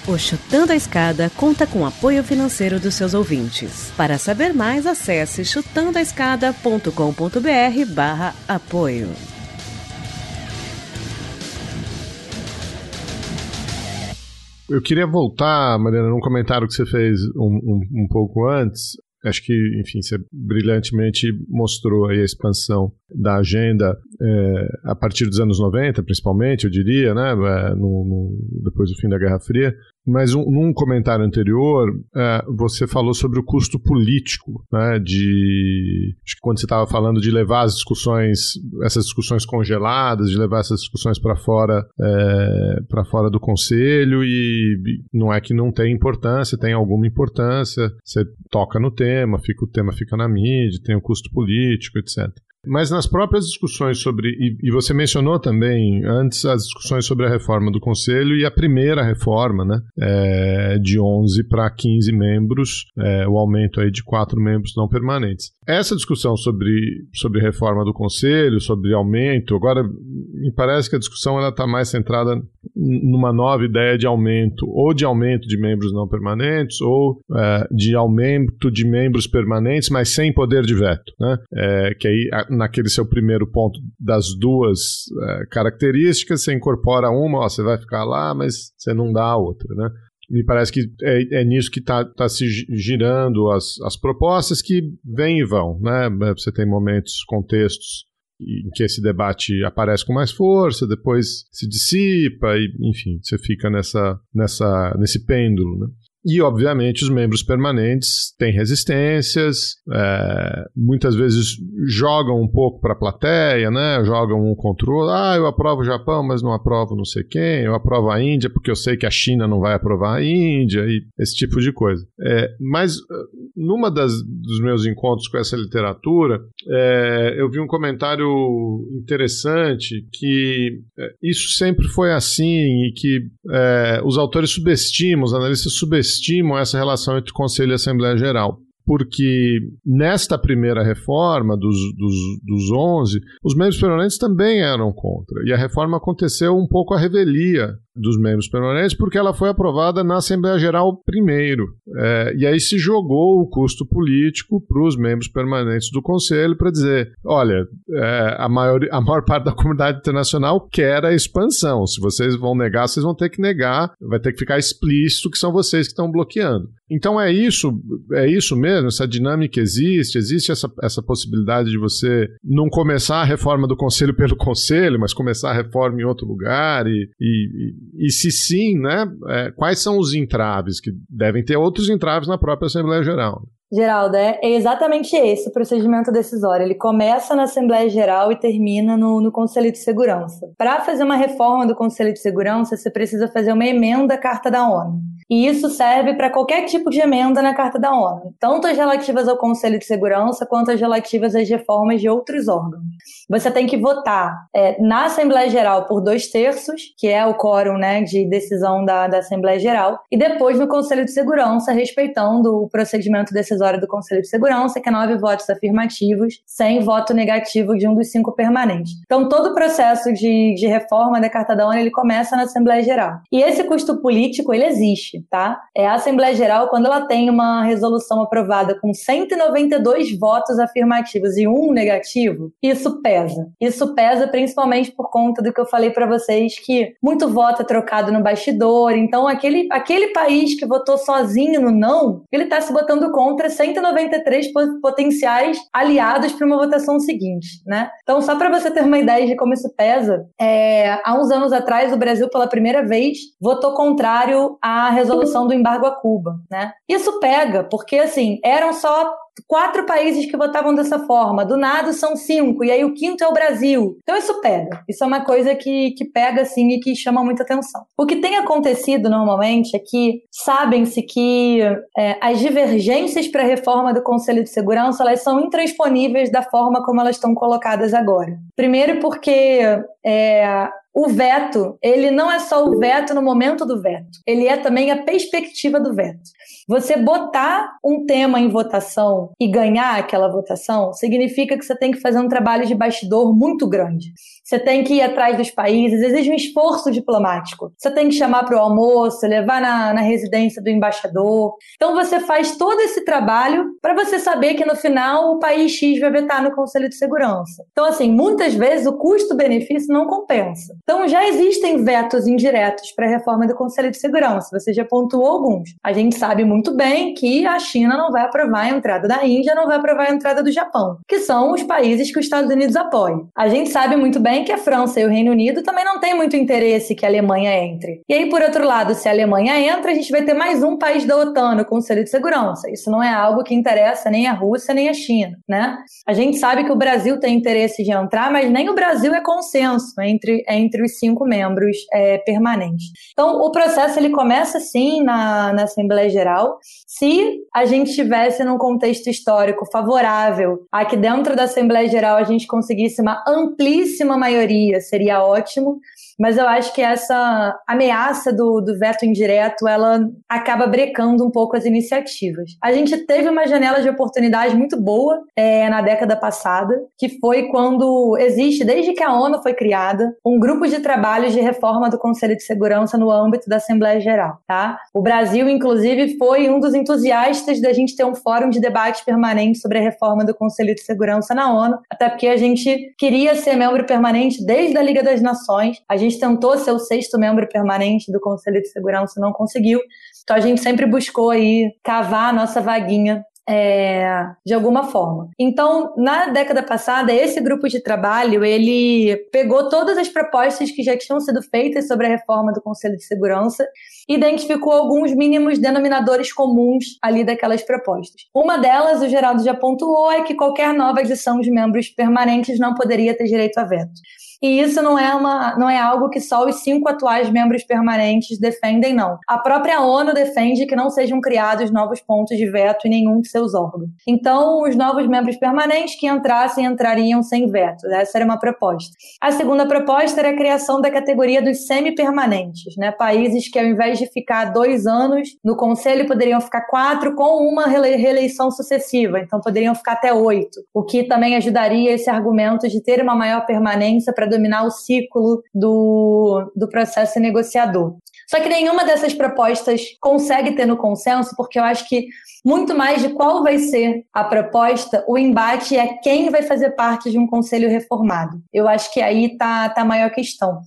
Speaker 5: O Chutando a Escada conta com apoio financeiro dos seus ouvintes. Para saber mais, acesse chutandoaescada.com.br barra apoio.
Speaker 1: Eu queria voltar, Mariana, num comentário que você fez um, um, um pouco antes. Acho que, enfim, você brilhantemente mostrou aí a expansão da agenda é, a partir dos anos 90, principalmente, eu diria, né, é, no, no, depois do fim da Guerra Fria. Mas um, num comentário anterior, é, você falou sobre o custo político, né, de acho que quando você estava falando de levar as discussões, essas discussões congeladas, de levar essas discussões para fora, é, para fora do Conselho e não é que não tem importância, tem alguma importância. Você toca no tema, fica o tema fica na mídia, tem o custo político, etc. Mas nas próprias discussões sobre. E, e, você mencionou também antes as discussões sobre a reforma do Conselho e a primeira reforma, né? É, de 11 para 15 membros, é, o aumento aí de quatro membros não permanentes. Essa discussão sobre, sobre reforma do Conselho, sobre aumento, agora me parece que a discussão está mais centrada numa nova ideia de aumento, ou de aumento de membros não permanentes, ou é, de aumento de membros permanentes, mas sem poder de veto. Né? É, que aí naquele seu primeiro ponto das duas é, características, você incorpora uma, ó, você vai ficar lá, mas você não dá a outra, né? Me parece que é, é nisso que está tá se girando as, as propostas que vêm e vão, né? Você tem momentos, contextos em que esse debate aparece com mais força, depois se dissipa e, enfim, você fica nessa, nessa, nesse pêndulo, né? E, obviamente, os membros permanentes têm resistências, é, muitas vezes jogam um pouco para a plateia, né? jogam um outro. Ah, eu aprovo o Japão, mas não aprovo não sei quem. Eu aprovo a Índia porque eu sei que a China não vai aprovar a Índia, e esse tipo de coisa. É, mas, numa das, dos meus encontros com essa literatura, é, eu vi um comentário interessante que é, isso sempre foi assim e que é, os autores subestimam, os analistas subestimam essa relação entre Conselho e Assembleia Geral porque nesta primeira reforma dos, dos, dos 11, os membros permanentes também eram contra. E a reforma aconteceu um pouco à revelia dos membros permanentes, porque ela foi aprovada na Assembleia Geral primeiro. É, e aí se jogou o custo político para os membros permanentes do Conselho para dizer: olha, é, a, maior, a maior parte da comunidade internacional quer a expansão. Se vocês vão negar, vocês vão ter que negar, vai ter que ficar explícito que são vocês que estão bloqueando. Então é isso, é isso mesmo, essa dinâmica existe, existe essa, essa possibilidade de você não começar a reforma do Conselho pelo Conselho, mas começar a reforma em outro lugar e, e se sim, né, é, quais são os entraves? Que devem ter outros entraves na própria Assembleia Geral.
Speaker 4: Geraldo, é, é exatamente esse o procedimento decisório. Ele começa na Assembleia Geral e termina no, no Conselho de Segurança. Para fazer uma reforma do Conselho de Segurança, você precisa fazer uma emenda à Carta da ONU. E isso serve para qualquer tipo de emenda na Carta da ONU, tanto as relativas ao Conselho de Segurança quanto as relativas às reformas de outros órgãos. Você tem que votar é, na Assembleia Geral por dois terços, que é o quórum né, de decisão da, da Assembleia Geral, e depois no Conselho de Segurança, respeitando o procedimento decisório do Conselho de Segurança, que é nove votos afirmativos, sem voto negativo de um dos cinco permanentes. Então, todo o processo de, de reforma da Carta da ONU ele começa na Assembleia Geral. E esse custo político, ele existe tá? É a Assembleia Geral, quando ela tem uma resolução aprovada com 192 votos afirmativos e um negativo, isso pesa. Isso pesa principalmente por conta do que eu falei para vocês, que muito voto é trocado no bastidor, então aquele, aquele país que votou sozinho no não, ele está se botando contra 193 potenciais aliados para uma votação seguinte, né? Então, só para você ter uma ideia de como isso pesa, é, há uns anos atrás, o Brasil, pela primeira vez, votou contrário à resolução do embargo a Cuba, né? Isso pega, porque assim, eram só quatro países que votavam dessa forma, do nada são cinco, e aí o quinto é o Brasil. Então isso pega. Isso é uma coisa que, que pega assim e que chama muita atenção. O que tem acontecido normalmente é que sabem-se que é, as divergências para a reforma do Conselho de Segurança elas são intransponíveis da forma como elas estão colocadas agora. Primeiro porque é, o veto, ele não é só o veto no momento do veto, ele é também a perspectiva do veto. Você botar um tema em votação e ganhar aquela votação significa que você tem que fazer um trabalho de bastidor muito grande. Você tem que ir atrás dos países, exige um esforço diplomático. Você tem que chamar para o almoço, levar na, na residência do embaixador. Então você faz todo esse trabalho para você saber que no final o país X vai vetar no Conselho de Segurança. Então, assim, muitas vezes o custo-benefício não compensa. Então já existem vetos indiretos para a reforma do Conselho de Segurança. Você já pontuou alguns. A gente sabe muito bem que a China não vai aprovar a entrada da Índia, não vai aprovar a entrada do Japão, que são os países que os Estados Unidos apoiam. A gente sabe muito bem que a França e o Reino Unido também não têm muito interesse que a Alemanha entre. E aí, por outro lado, se a Alemanha entra, a gente vai ter mais um país da OTAN no Conselho de Segurança. Isso não é algo que interessa nem a Rússia nem a China, né? A gente sabe que o Brasil tem interesse de entrar, mas nem o Brasil é consenso entre, entre os cinco membros é, permanentes. Então, o processo ele começa sim na, na Assembleia Geral. Se a gente tivesse num contexto histórico favorável a que dentro da Assembleia Geral a gente conseguisse uma amplíssima maioria, seria ótimo mas eu acho que essa ameaça do, do veto indireto, ela acaba brecando um pouco as iniciativas. A gente teve uma janela de oportunidade muito boa é, na década passada, que foi quando existe, desde que a ONU foi criada, um grupo de trabalho de reforma do Conselho de Segurança no âmbito da Assembleia Geral, tá? O Brasil, inclusive, foi um dos entusiastas da gente ter um fórum de debate permanente sobre a reforma do Conselho de Segurança na ONU, até porque a gente queria ser membro permanente desde a Liga das Nações, a gente tentou ser o sexto membro permanente do Conselho de Segurança, não conseguiu. Então a gente sempre buscou aí cavar a nossa vaguinha é, de alguma forma. Então, na década passada, esse grupo de trabalho ele pegou todas as propostas que já tinham sido feitas sobre a reforma do Conselho de Segurança e identificou alguns mínimos denominadores comuns ali daquelas propostas. Uma delas, o Geraldo já pontuou, é que qualquer nova adição de membros permanentes não poderia ter direito a veto. E isso não é, uma, não é algo que só os cinco atuais membros permanentes defendem, não. A própria ONU defende que não sejam criados novos pontos de veto em nenhum de seus órgãos. Então, os novos membros permanentes que entrassem entrariam sem veto. Essa era uma proposta. A segunda proposta era a criação da categoria dos semi-permanentes, né? Países que, ao invés de ficar dois anos no conselho, poderiam ficar quatro com uma reeleição sucessiva. Então, poderiam ficar até oito, o que também ajudaria esse argumento de ter uma maior permanência para dominar o ciclo do, do processo negociador. Só que nenhuma dessas propostas consegue ter no consenso, porque eu acho que muito mais de qual vai ser a proposta, o embate é quem vai fazer parte de um conselho reformado. Eu acho que aí está tá a maior questão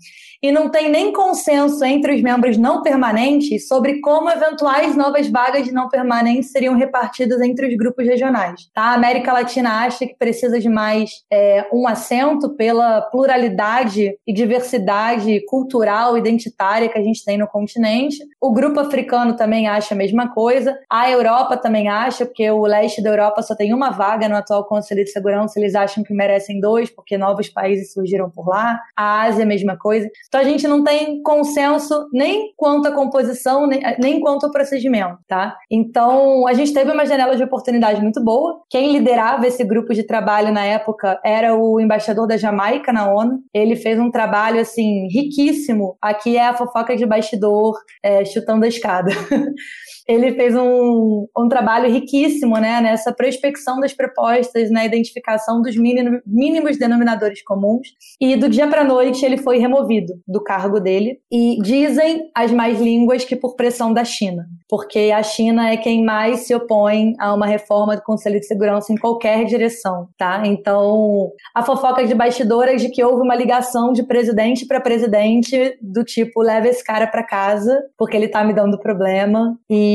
Speaker 4: e não tem nem consenso entre os membros não permanentes sobre como eventuais novas vagas de não permanentes seriam repartidas entre os grupos regionais. Tá? A América Latina acha que precisa de mais é, um assento pela pluralidade e diversidade cultural, identitária que a gente tem no continente. O grupo africano também acha a mesma coisa. A Europa também acha, porque o leste da Europa só tem uma vaga no atual Conselho de Segurança, eles acham que merecem dois, porque novos países surgiram por lá. A Ásia, mesma coisa. Então a gente não tem consenso nem quanto à composição, nem, nem quanto ao procedimento, tá? Então a gente teve uma janela de oportunidade muito boa. Quem liderava esse grupo de trabalho na época era o embaixador da Jamaica na ONU. Ele fez um trabalho assim riquíssimo. Aqui é a fofoca de bastidor é, chutando a escada. ele fez um, um trabalho riquíssimo né, nessa prospecção das propostas, na identificação dos mínimos, mínimos denominadores comuns. E do dia para noite ele foi removido do cargo dele. E dizem as mais línguas que por pressão da China, porque a China é quem mais se opõe a uma reforma do Conselho de Segurança em qualquer direção, tá? Então, a fofoca de bastidores de que houve uma ligação de presidente para presidente do tipo leva esse cara para casa porque ele tá me dando problema e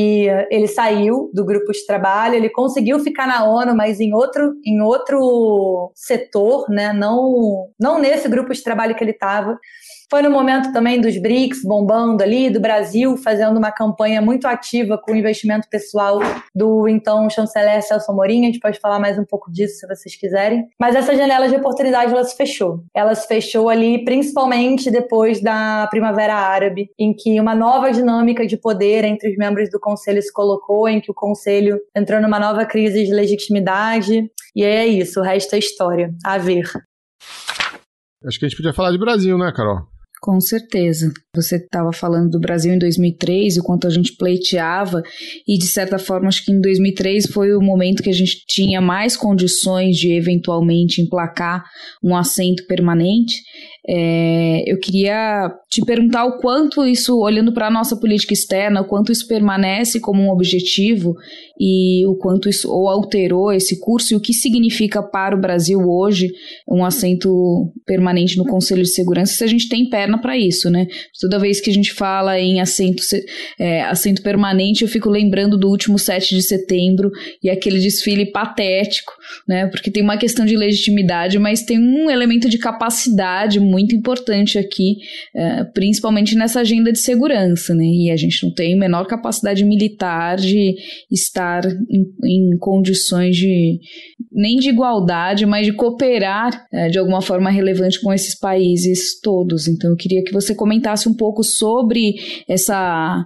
Speaker 4: ele saiu do grupo de trabalho, ele conseguiu ficar na ONU, mas em outro, em outro setor, né? Não, não nesse grupo de trabalho que ele estava. Foi no momento também dos BRICS bombando ali, do Brasil fazendo uma campanha muito ativa com o investimento pessoal do então chanceler Celso Amorim. A gente pode falar mais um pouco disso se vocês quiserem. Mas essa janela de oportunidade ela se fechou. Ela se fechou ali principalmente depois da Primavera Árabe, em que uma nova dinâmica de poder entre os membros do Conselho se colocou, em que o Conselho entrou numa nova crise de legitimidade. E é isso, o resto é história. A ver.
Speaker 1: Acho que a gente podia falar de Brasil, né, Carol?
Speaker 3: Com certeza. Você estava falando do Brasil em 2003, o quanto a gente pleiteava, e de certa forma, acho que em 2003 foi o momento que a gente tinha mais condições de eventualmente emplacar um assento permanente. É, eu queria te perguntar o quanto isso, olhando para a nossa política externa, o quanto isso permanece como um objetivo e o quanto isso ou alterou esse curso e o que significa para o Brasil hoje um assento permanente no Conselho de Segurança, se a gente tem para isso, né? Toda vez que a gente fala em assento, é, assento permanente, eu fico lembrando do último 7 de setembro e aquele desfile patético, né? Porque tem uma questão de legitimidade, mas tem um elemento de capacidade muito importante aqui, é, principalmente nessa agenda de segurança, né? E a gente não tem menor capacidade militar de estar em, em condições de nem de igualdade, mas de cooperar é, de alguma forma relevante com esses países todos. Então, queria que você comentasse um pouco sobre essa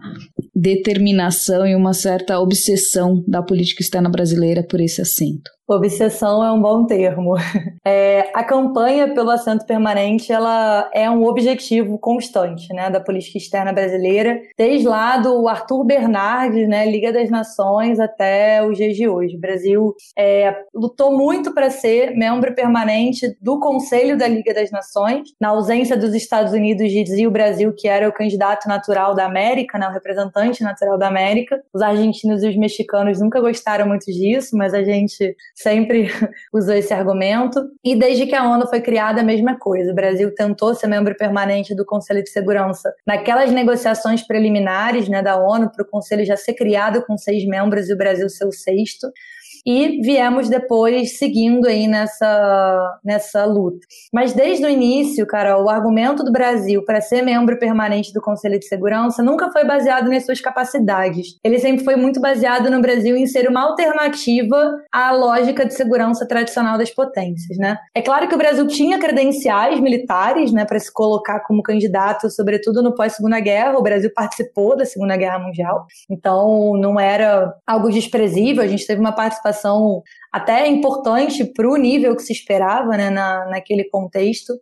Speaker 3: determinação e uma certa obsessão da política externa brasileira por esse assento.
Speaker 4: Obsessão é um bom termo. É, a campanha pelo assento permanente ela é um objetivo constante né, da política externa brasileira, desde lá do Arthur Bernardes, né, Liga das Nações, até os dias de hoje. O Brasil é, lutou muito para ser membro permanente do Conselho da Liga das Nações, na ausência dos Estados Unidos, dizia o Brasil que era o candidato natural da América, né, o representante natural da América. Os argentinos e os mexicanos nunca gostaram muito disso, mas a gente sempre usou esse argumento. E desde que a ONU foi criada, a mesma coisa. O Brasil tentou ser membro permanente do Conselho de Segurança naquelas negociações preliminares né, da ONU para o Conselho já ser criado com seis membros e o Brasil ser o sexto. E viemos depois seguindo aí nessa, nessa luta. Mas desde o início, cara, o argumento do Brasil para ser membro permanente do Conselho de Segurança nunca foi baseado nas suas capacidades. Ele sempre foi muito baseado no Brasil em ser uma alternativa à lógica de segurança tradicional das potências, né? É claro que o Brasil tinha credenciais militares, né, para se colocar como candidato, sobretudo no pós-Segunda Guerra. O Brasil participou da Segunda Guerra Mundial, então não era algo desprezível. A gente teve uma participação até importante para o nível que se esperava, né, na, naquele contexto.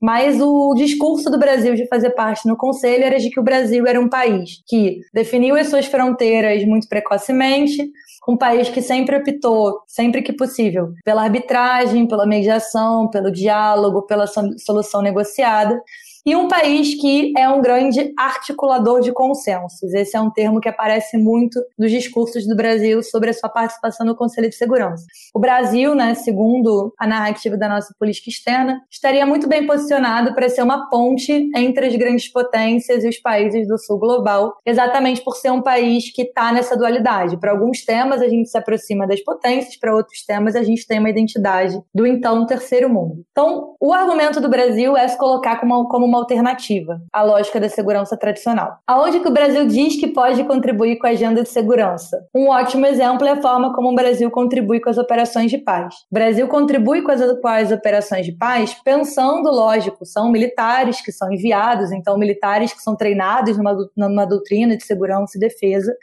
Speaker 4: Mas o discurso do Brasil de fazer parte no Conselho era de que o Brasil era um país que definiu as suas fronteiras muito precocemente, um país que sempre optou, sempre que possível, pela arbitragem, pela mediação, pelo diálogo, pela solução negociada e um país que é um grande articulador de consensos. Esse é um termo que aparece muito nos discursos do Brasil sobre a sua participação no Conselho de Segurança. O Brasil, né, segundo a narrativa da nossa política externa, estaria muito bem posicionado para ser uma ponte entre as grandes potências e os países do sul global, exatamente por ser um país que está nessa dualidade. Para alguns temas a gente se aproxima das potências, para outros temas a gente tem uma identidade do então terceiro mundo. Então, o argumento do Brasil é se colocar como, como uma alternativa à lógica da segurança tradicional. Aonde que o Brasil diz que pode contribuir com a agenda de segurança? Um ótimo exemplo é a forma como o Brasil contribui com as operações de paz. O Brasil contribui com as, com as operações de paz pensando, lógico, são militares que são enviados, então militares que são treinados numa, numa doutrina de segurança e defesa,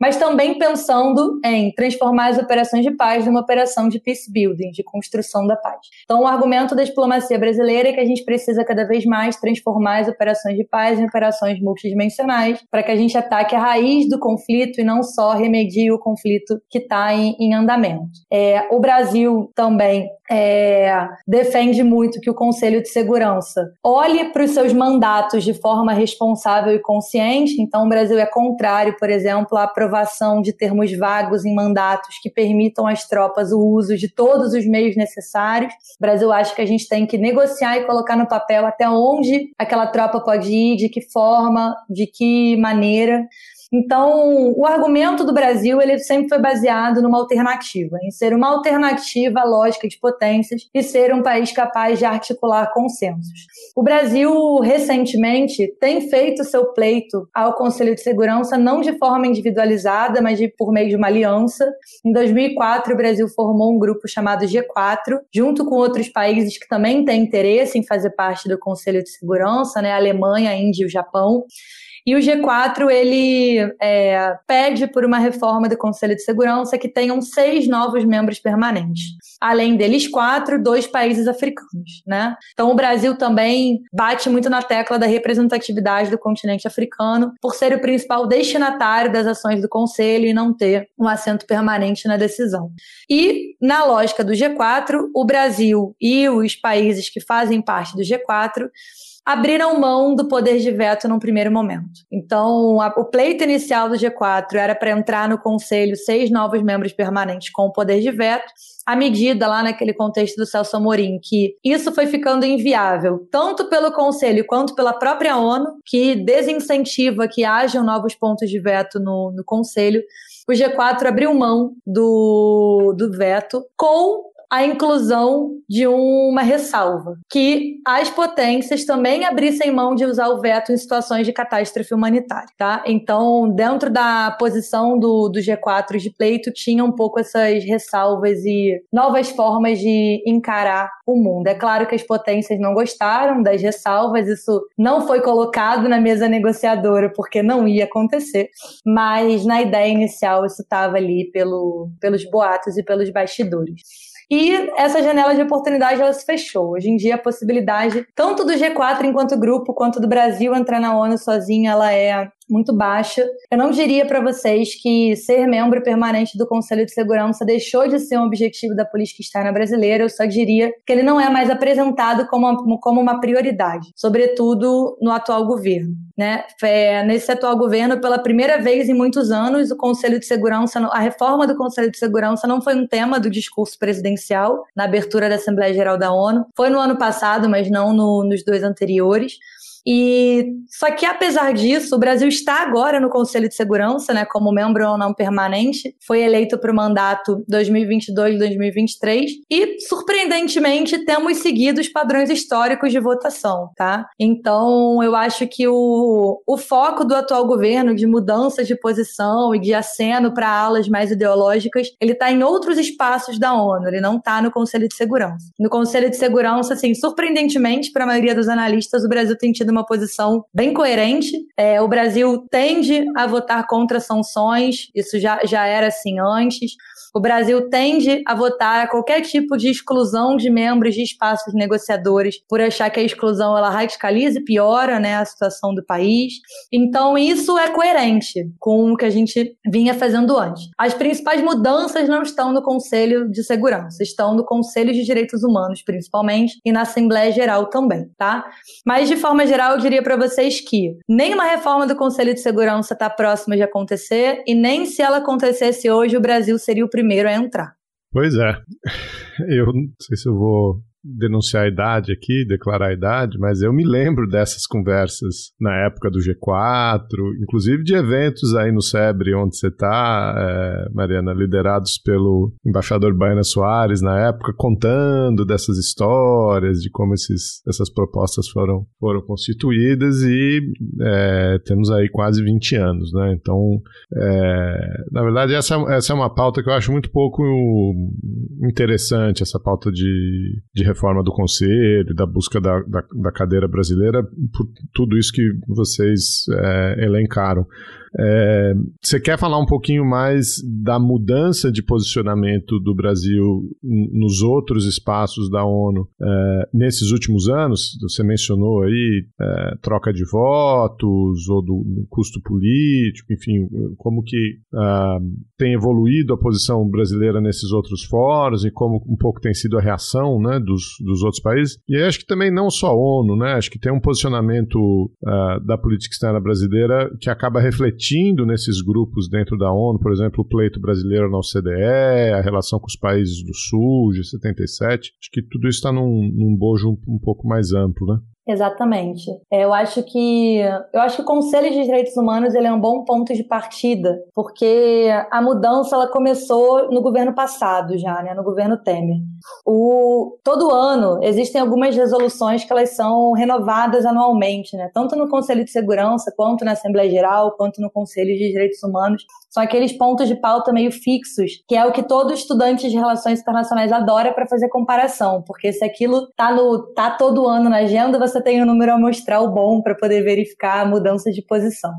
Speaker 4: mas também pensando em transformar as operações de paz numa operação de peace building, de construção da paz. Então, o argumento da diplomacia brasileira é que a gente precisa cada vez mais transformar as operações de paz em operações multidimensionais, para que a gente ataque a raiz do conflito e não só remedie o conflito que está em, em, andamento. É, o Brasil também é, defende muito que o Conselho de Segurança olhe para os seus mandatos de forma responsável e consciente. Então, o Brasil é contrário, por exemplo, à aprovação de termos vagos em mandatos que permitam às tropas o uso de todos os meios necessários. O Brasil acha que a gente tem que negociar e colocar no papel até onde aquela tropa pode ir, de que forma, de que maneira. Então, o argumento do Brasil ele sempre foi baseado numa alternativa, em ser uma alternativa à lógica de potências e ser um país capaz de articular consensos. O Brasil, recentemente, tem feito seu pleito ao Conselho de Segurança não de forma individualizada, mas de, por meio de uma aliança. Em 2004, o Brasil formou um grupo chamado G4, junto com outros países que também têm interesse em fazer parte do Conselho de Segurança, né? A Alemanha, a Índia e o Japão. E o G4 ele é, pede por uma reforma do Conselho de Segurança que tenham seis novos membros permanentes. Além deles, quatro, dois países africanos, né? Então o Brasil também bate muito na tecla da representatividade do continente africano por ser o principal destinatário das ações do Conselho e não ter um assento permanente na decisão. E na lógica do G4, o Brasil e os países que fazem parte do G4 abriram mão do poder de veto num primeiro momento. Então, a, o pleito inicial do G4 era para entrar no conselho seis novos membros permanentes com o poder de veto. À medida, lá naquele contexto do Celso Amorim, que isso foi ficando inviável, tanto pelo Conselho quanto pela própria ONU, que desincentiva que hajam novos pontos de veto no, no Conselho, o G4 abriu mão do, do veto com a inclusão de uma ressalva, que as potências também abrissem mão de usar o veto em situações de catástrofe humanitária, tá? Então, dentro da posição do, do G4 de pleito, tinha um pouco essas ressalvas e novas formas de encarar o mundo. É claro que as potências não gostaram das ressalvas, isso não foi colocado na mesa negociadora porque não ia acontecer, mas na ideia inicial isso estava ali pelo, pelos boatos e pelos bastidores. E essa janela de oportunidade ela se fechou. Hoje em dia a possibilidade tanto do G4 enquanto grupo quanto do Brasil entrar na ONU sozinho, ela é muito baixa. Eu não diria para vocês que ser membro permanente do Conselho de Segurança deixou de ser um objetivo da política externa brasileira, eu só diria que ele não é mais apresentado como uma, como uma prioridade, sobretudo no atual governo. Né? É, nesse atual governo, pela primeira vez em muitos anos, o Conselho de Segurança, a reforma do Conselho de Segurança não foi um tema do discurso presidencial na abertura da Assembleia Geral da ONU. Foi no ano passado, mas não no, nos dois anteriores. E só que apesar disso, o Brasil está agora no Conselho de Segurança, né, como membro ou não permanente, foi eleito para o mandato 2022-2023 e surpreendentemente temos seguido os padrões históricos de votação, tá? Então, eu acho que o, o foco do atual governo de mudanças de posição e de aceno para alas mais ideológicas, ele está em outros espaços da ONU, ele não está no Conselho de Segurança. No Conselho de Segurança, assim, surpreendentemente para a maioria dos analistas, o Brasil tem tido uma posição bem coerente. É, o Brasil tende a votar contra sanções, isso já, já era assim antes. O Brasil tende a votar a qualquer tipo de exclusão de membros de espaços negociadores por achar que a exclusão ela radicaliza e piora né, a situação do país. Então, isso é coerente com o que a gente vinha fazendo antes. As principais mudanças não estão no Conselho de Segurança, estão no Conselho de Direitos Humanos, principalmente, e na Assembleia Geral também, tá? Mas, de forma geral, eu diria para vocês que nenhuma reforma do Conselho de Segurança está próxima de acontecer e nem se ela acontecesse hoje, o Brasil seria o primeiro primeiro a entrar.
Speaker 1: Pois é. Eu não sei se eu vou denunciar a idade aqui, declarar a idade, mas eu me lembro dessas conversas na época do G4, inclusive de eventos aí no SEBRE, onde você está, é, Mariana, liderados pelo embaixador Baina Soares na época, contando dessas histórias, de como esses, essas propostas foram, foram constituídas e é, temos aí quase 20 anos, né? Então, é, na verdade, essa, essa é uma pauta que eu acho muito pouco interessante, essa pauta de, de reforma do Conselho, da busca da, da, da cadeira brasileira, por tudo isso que vocês é, elencaram. É, você quer falar um pouquinho mais da mudança de posicionamento do Brasil nos outros espaços da ONU é, nesses últimos anos? Você mencionou aí é, troca de votos ou do, do, custo político, enfim, como que ah, tem evoluído a posição brasileira nesses outros fóruns e como um pouco tem sido a reação né, dos, dos outros países. E acho que também não só a ONU, né, acho que tem um posicionamento uh, da política externa brasileira que acaba refletindo refletindo nesses grupos dentro da ONU, por exemplo, o pleito brasileiro na OCDE, a relação com os países do Sul, de 77. Acho que tudo isso está num, num bojo um, um pouco mais amplo, né?
Speaker 4: Exatamente. É, eu acho que eu acho que o Conselho de Direitos Humanos ele é um bom ponto de partida, porque a mudança ela começou no governo passado já, né, no governo Temer. O todo ano existem algumas resoluções que elas são renovadas anualmente, né, tanto no Conselho de Segurança quanto na Assembleia Geral, quanto no Conselho de Direitos Humanos. São aqueles pontos de pauta meio fixos, que é o que todo estudante de relações internacionais adora para fazer comparação, porque se aquilo tá no tá todo ano na agenda, você tem um número amostral bom para poder verificar a mudança de posição.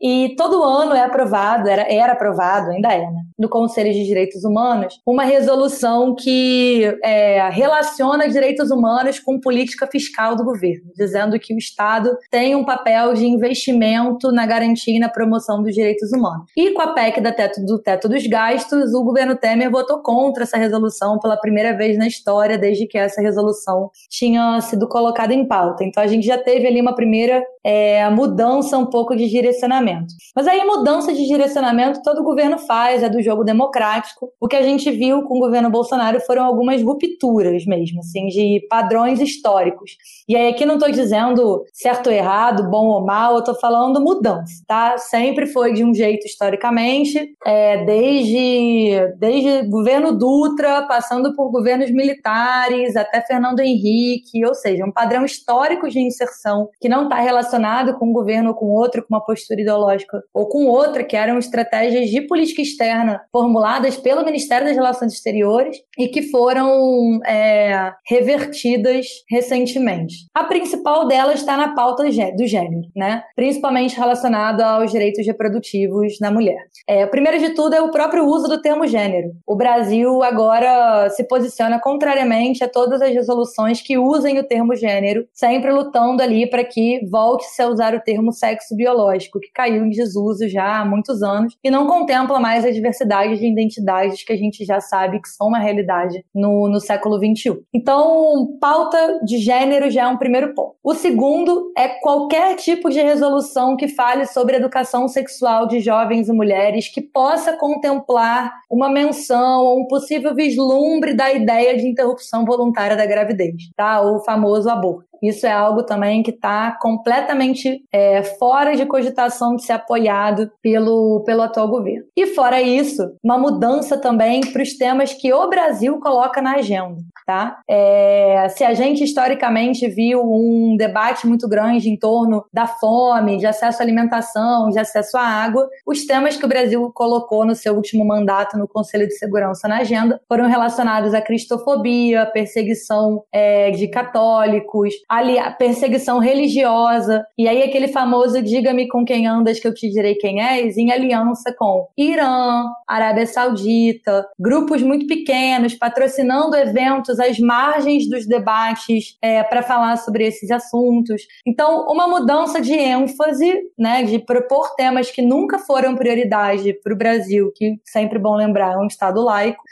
Speaker 4: E todo ano é aprovado, era, era aprovado, ainda é, né, no Conselho de Direitos Humanos, uma resolução que é, relaciona direitos humanos com política fiscal do governo, dizendo que o Estado tem um papel de investimento na garantia e na promoção dos direitos humanos. E com a PEC da teto, do teto dos gastos, o governo Temer votou contra essa resolução pela primeira vez na história, desde que essa resolução tinha sido colocada em pauta. Então a gente já teve ali uma primeira é, mudança um pouco de direcionamento. Mas aí mudança de direcionamento todo governo faz, é do jogo democrático. O que a gente viu com o governo Bolsonaro foram algumas rupturas mesmo, assim, de padrões históricos. E aí aqui não estou dizendo certo ou errado, bom ou mal, eu estou falando mudança, tá? Sempre foi de um jeito historicamente, é, desde, desde governo Dutra, passando por governos militares, até Fernando Henrique, ou seja, um padrão histórico de inserção que não está relacionado com um governo ou com outro, com uma postura ideológica ou com outra, que eram estratégias de política externa formuladas pelo Ministério das Relações Exteriores e que foram é, revertidas recentemente. A principal delas está na pauta do gênero, né? principalmente relacionada aos direitos reprodutivos na mulher. É, primeiro de tudo é o próprio uso do termo gênero. O Brasil agora se posiciona contrariamente a todas as resoluções que usem o termo gênero, sempre lutando ali para que volte-se a usar o termo sexo biológico, que caiu em desuso já há muitos anos e não contempla mais a diversidade de identidades que a gente já sabe que são uma realidade no, no século XXI. Então, pauta de gênero já é um primeiro ponto. O segundo é qualquer tipo de resolução que fale sobre educação sexual de jovens e mulheres que possa contemplar uma menção ou um possível vislumbre da ideia de interrupção voluntária da gravidez, tá? O famoso aborto. Isso é algo também que está completamente é, fora de cogitação de ser apoiado pelo, pelo atual governo. E fora isso, uma mudança também para os temas que o Brasil coloca na agenda. Tá? É, se a gente historicamente viu um debate muito grande em torno da fome, de acesso à alimentação, de acesso à água, os temas que o Brasil colocou no seu último mandato no Conselho de Segurança na agenda foram relacionados à cristofobia, perseguição é, de católicos, ali, perseguição religiosa, e aí aquele famoso diga-me com quem andas que eu te direi quem és, em aliança com Irã, Arábia Saudita, grupos muito pequenos patrocinando eventos às margens dos debates é, para falar sobre esses assuntos. Então, uma mudança de ênfase, né, de propor temas que nunca foram prioridade para o Brasil, que sempre bom lembrar, é um Estado laico,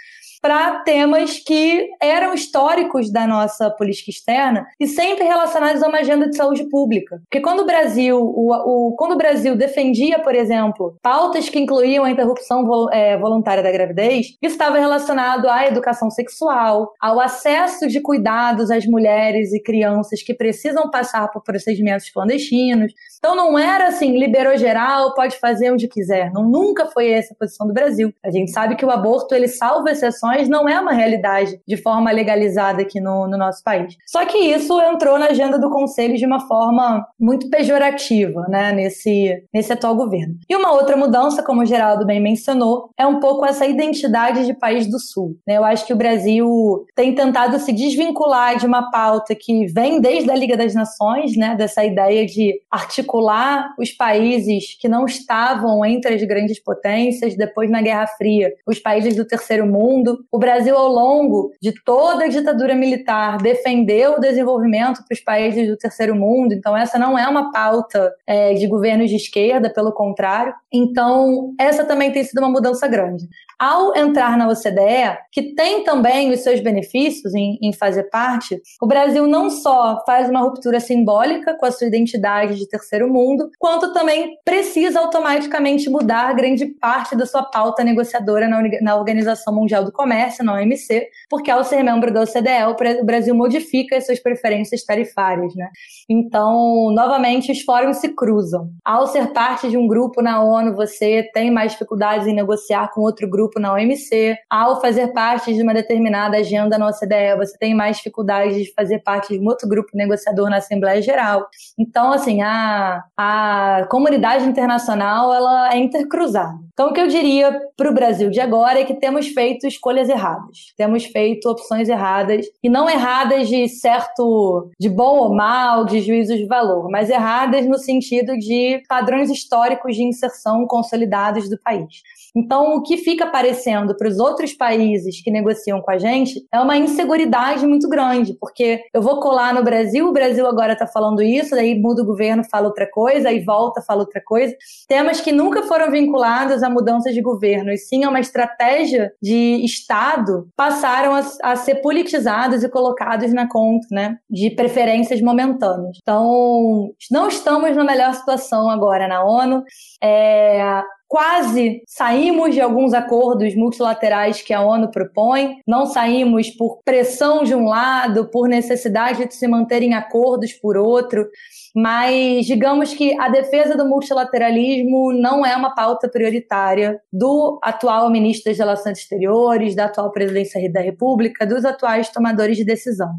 Speaker 4: para temas que eram históricos da nossa política externa e sempre relacionados a uma agenda de saúde pública. Porque quando o Brasil, o, o quando o Brasil defendia, por exemplo, pautas que incluíam a interrupção é, voluntária da gravidez, isso estava relacionado à educação sexual, ao acesso de cuidados às mulheres e crianças que precisam passar por procedimentos clandestinos. Então não era assim, liberou geral, pode fazer onde quiser. Não, nunca foi essa a posição do Brasil. A gente sabe que o aborto ele salva exceções mas não é uma realidade de forma legalizada aqui no, no nosso país. Só que isso entrou na agenda do Conselho de uma forma muito pejorativa, né, nesse, nesse atual governo. E uma outra mudança, como o Geraldo bem mencionou, é um pouco essa identidade de país do Sul. Né? Eu acho que o Brasil tem tentado se desvincular de uma pauta que vem desde a Liga das Nações, né, dessa ideia de articular os países que não estavam entre as grandes potências, depois na Guerra Fria, os países do terceiro mundo, o Brasil, ao longo de toda a ditadura militar, defendeu o desenvolvimento para os países do terceiro mundo. Então, essa não é uma pauta é, de governos de esquerda, pelo contrário. Então, essa também tem sido uma mudança grande. Ao entrar na OCDE, que tem também os seus benefícios em, em fazer parte, o Brasil não só faz uma ruptura simbólica com a sua identidade de terceiro mundo, quanto também precisa automaticamente mudar grande parte da sua pauta negociadora na, na Organização Mundial do Comércio na OMC, porque ao ser membro da OCDE, o Brasil modifica as suas preferências tarifárias, né? Então, novamente, os fóruns se cruzam. Ao ser parte de um grupo na ONU, você tem mais dificuldades em negociar com outro grupo na OMC. Ao fazer parte de uma determinada agenda na OCDE, você tem mais dificuldades de fazer parte de um outro grupo negociador na Assembleia Geral. Então, assim, a, a comunidade internacional, ela é intercruzada. Então, o que eu diria para o Brasil de agora é que temos feito escolhas erradas. Temos feito opções erradas. E não erradas de certo, de bom ou mal, de juízo de valor, mas erradas no sentido de padrões históricos de inserção consolidados do país. Então, o que fica aparecendo para os outros países que negociam com a gente é uma inseguridade muito grande, porque eu vou colar no Brasil, o Brasil agora está falando isso, daí muda o governo, fala outra coisa, aí volta, fala outra coisa. Temas que nunca foram vinculados a mudanças de governo, e sim a uma estratégia de Estado, passaram a, a ser politizados e colocados na conta né, de preferências momentâneas. Então, não estamos na melhor situação agora na ONU. É, quase saímos de alguns acordos multilaterais que a ONU propõe, não saímos por pressão de um lado, por necessidade de se manter em acordos por outro, mas digamos que a defesa do multilateralismo não é uma pauta prioritária do atual ministro das Relações Exteriores, da atual presidência da República, dos atuais tomadores de decisão.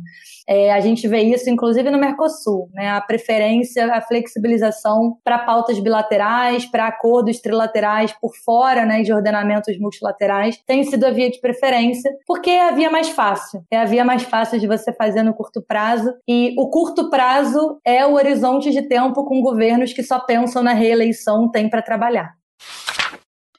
Speaker 4: É, a gente vê isso, inclusive, no Mercosul, né? A preferência, a flexibilização para pautas bilaterais, para acordos trilaterais por fora, né, de ordenamentos multilaterais, tem sido a via de preferência, porque é a via mais fácil. É a via mais fácil de você fazer no curto prazo. E o curto prazo é o horizonte de tempo com governos que só pensam na reeleição tem para trabalhar.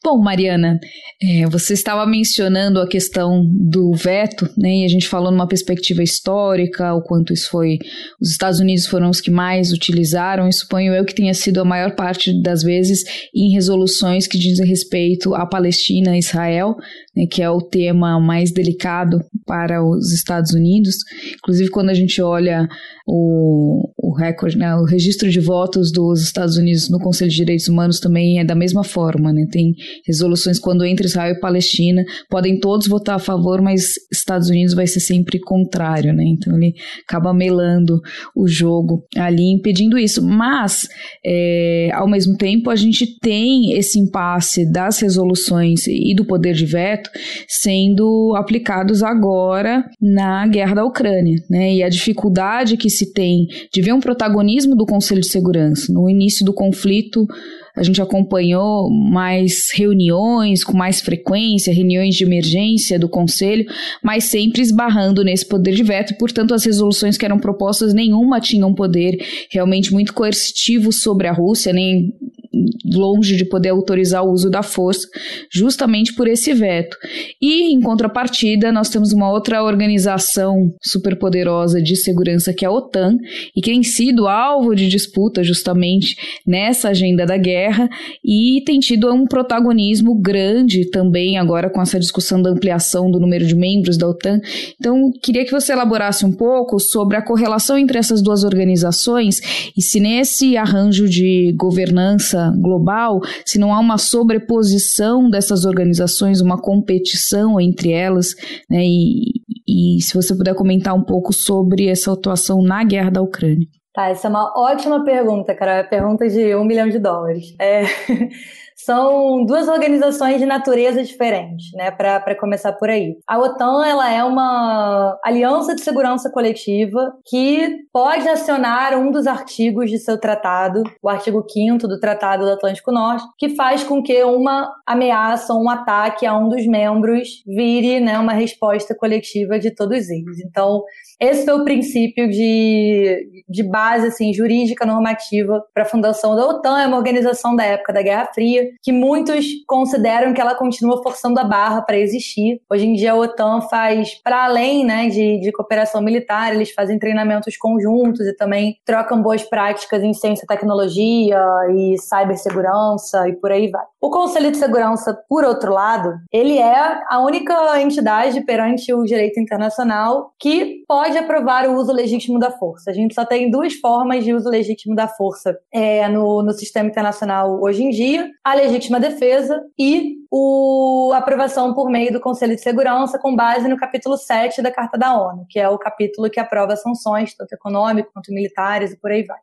Speaker 3: Bom, Mariana, é, você estava mencionando a questão do veto, né? E a gente falou numa perspectiva histórica, o quanto isso foi. Os Estados Unidos foram os que mais utilizaram, e suponho eu que tenha sido a maior parte das vezes em resoluções que dizem respeito à Palestina e Israel, né, que é o tema mais delicado para os Estados Unidos. Inclusive, quando a gente olha o, o recorde, né, o registro de votos dos Estados Unidos no Conselho de Direitos Humanos também é da mesma forma, né? Tem resoluções quando entra Israel e Palestina, podem todos votar a favor, mas Estados Unidos vai ser sempre contrário, né? Então ele acaba melando o jogo ali, impedindo isso. Mas, é, ao mesmo tempo, a gente tem esse impasse das resoluções e do poder de veto sendo aplicados agora na guerra da Ucrânia, né? E a dificuldade que se tem de ver um protagonismo do Conselho de Segurança. No início do conflito, a gente acompanhou mais reuniões com mais frequência, reuniões de emergência do Conselho, mas sempre esbarrando nesse poder de veto, portanto, as resoluções que eram propostas, nenhuma tinham um poder realmente muito coercitivo sobre a Rússia, nem longe de poder autorizar o uso da força, justamente por esse veto. E, em contrapartida, nós temos uma outra organização superpoderosa de segurança que é a OTAN, e que tem sido alvo de disputa justamente nessa agenda da guerra e tem tido um protagonismo grande também agora com essa discussão da ampliação do número de membros da OTAN. Então, queria que você elaborasse um pouco sobre a correlação entre essas duas organizações e se nesse arranjo de governança global, se não há uma sobreposição dessas organizações, uma competição entre elas, né, e, e se você puder comentar um pouco sobre essa atuação na guerra da Ucrânia.
Speaker 4: Tá, essa é uma ótima pergunta, cara. É pergunta de um milhão de dólares. É... são duas organizações de natureza diferentes, né, para começar por aí. A OTAN, ela é uma aliança de segurança coletiva que pode acionar um dos artigos de seu tratado, o artigo 5 do Tratado do Atlântico Norte, que faz com que uma ameaça, um ataque a um dos membros vire, né, uma resposta coletiva de todos eles. Então, esse foi o princípio de, de base assim, jurídica normativa para a fundação da OTAN. É uma organização da época da Guerra Fria, que muitos consideram que ela continua forçando a barra para existir. Hoje em dia a OTAN faz, para além né, de, de cooperação militar, eles fazem treinamentos conjuntos e também trocam boas práticas em ciência e tecnologia e cibersegurança e por aí vai. O Conselho de Segurança, por outro lado, ele é a única entidade perante o direito internacional que pode aprovar o uso legítimo da força. A gente só tem duas formas de uso legítimo da força é, no, no sistema internacional hoje em dia: a legítima defesa e a aprovação por meio do Conselho de Segurança com base no capítulo 7 da Carta da ONU, que é o capítulo que aprova sanções, tanto econômicas quanto militares e por aí vai.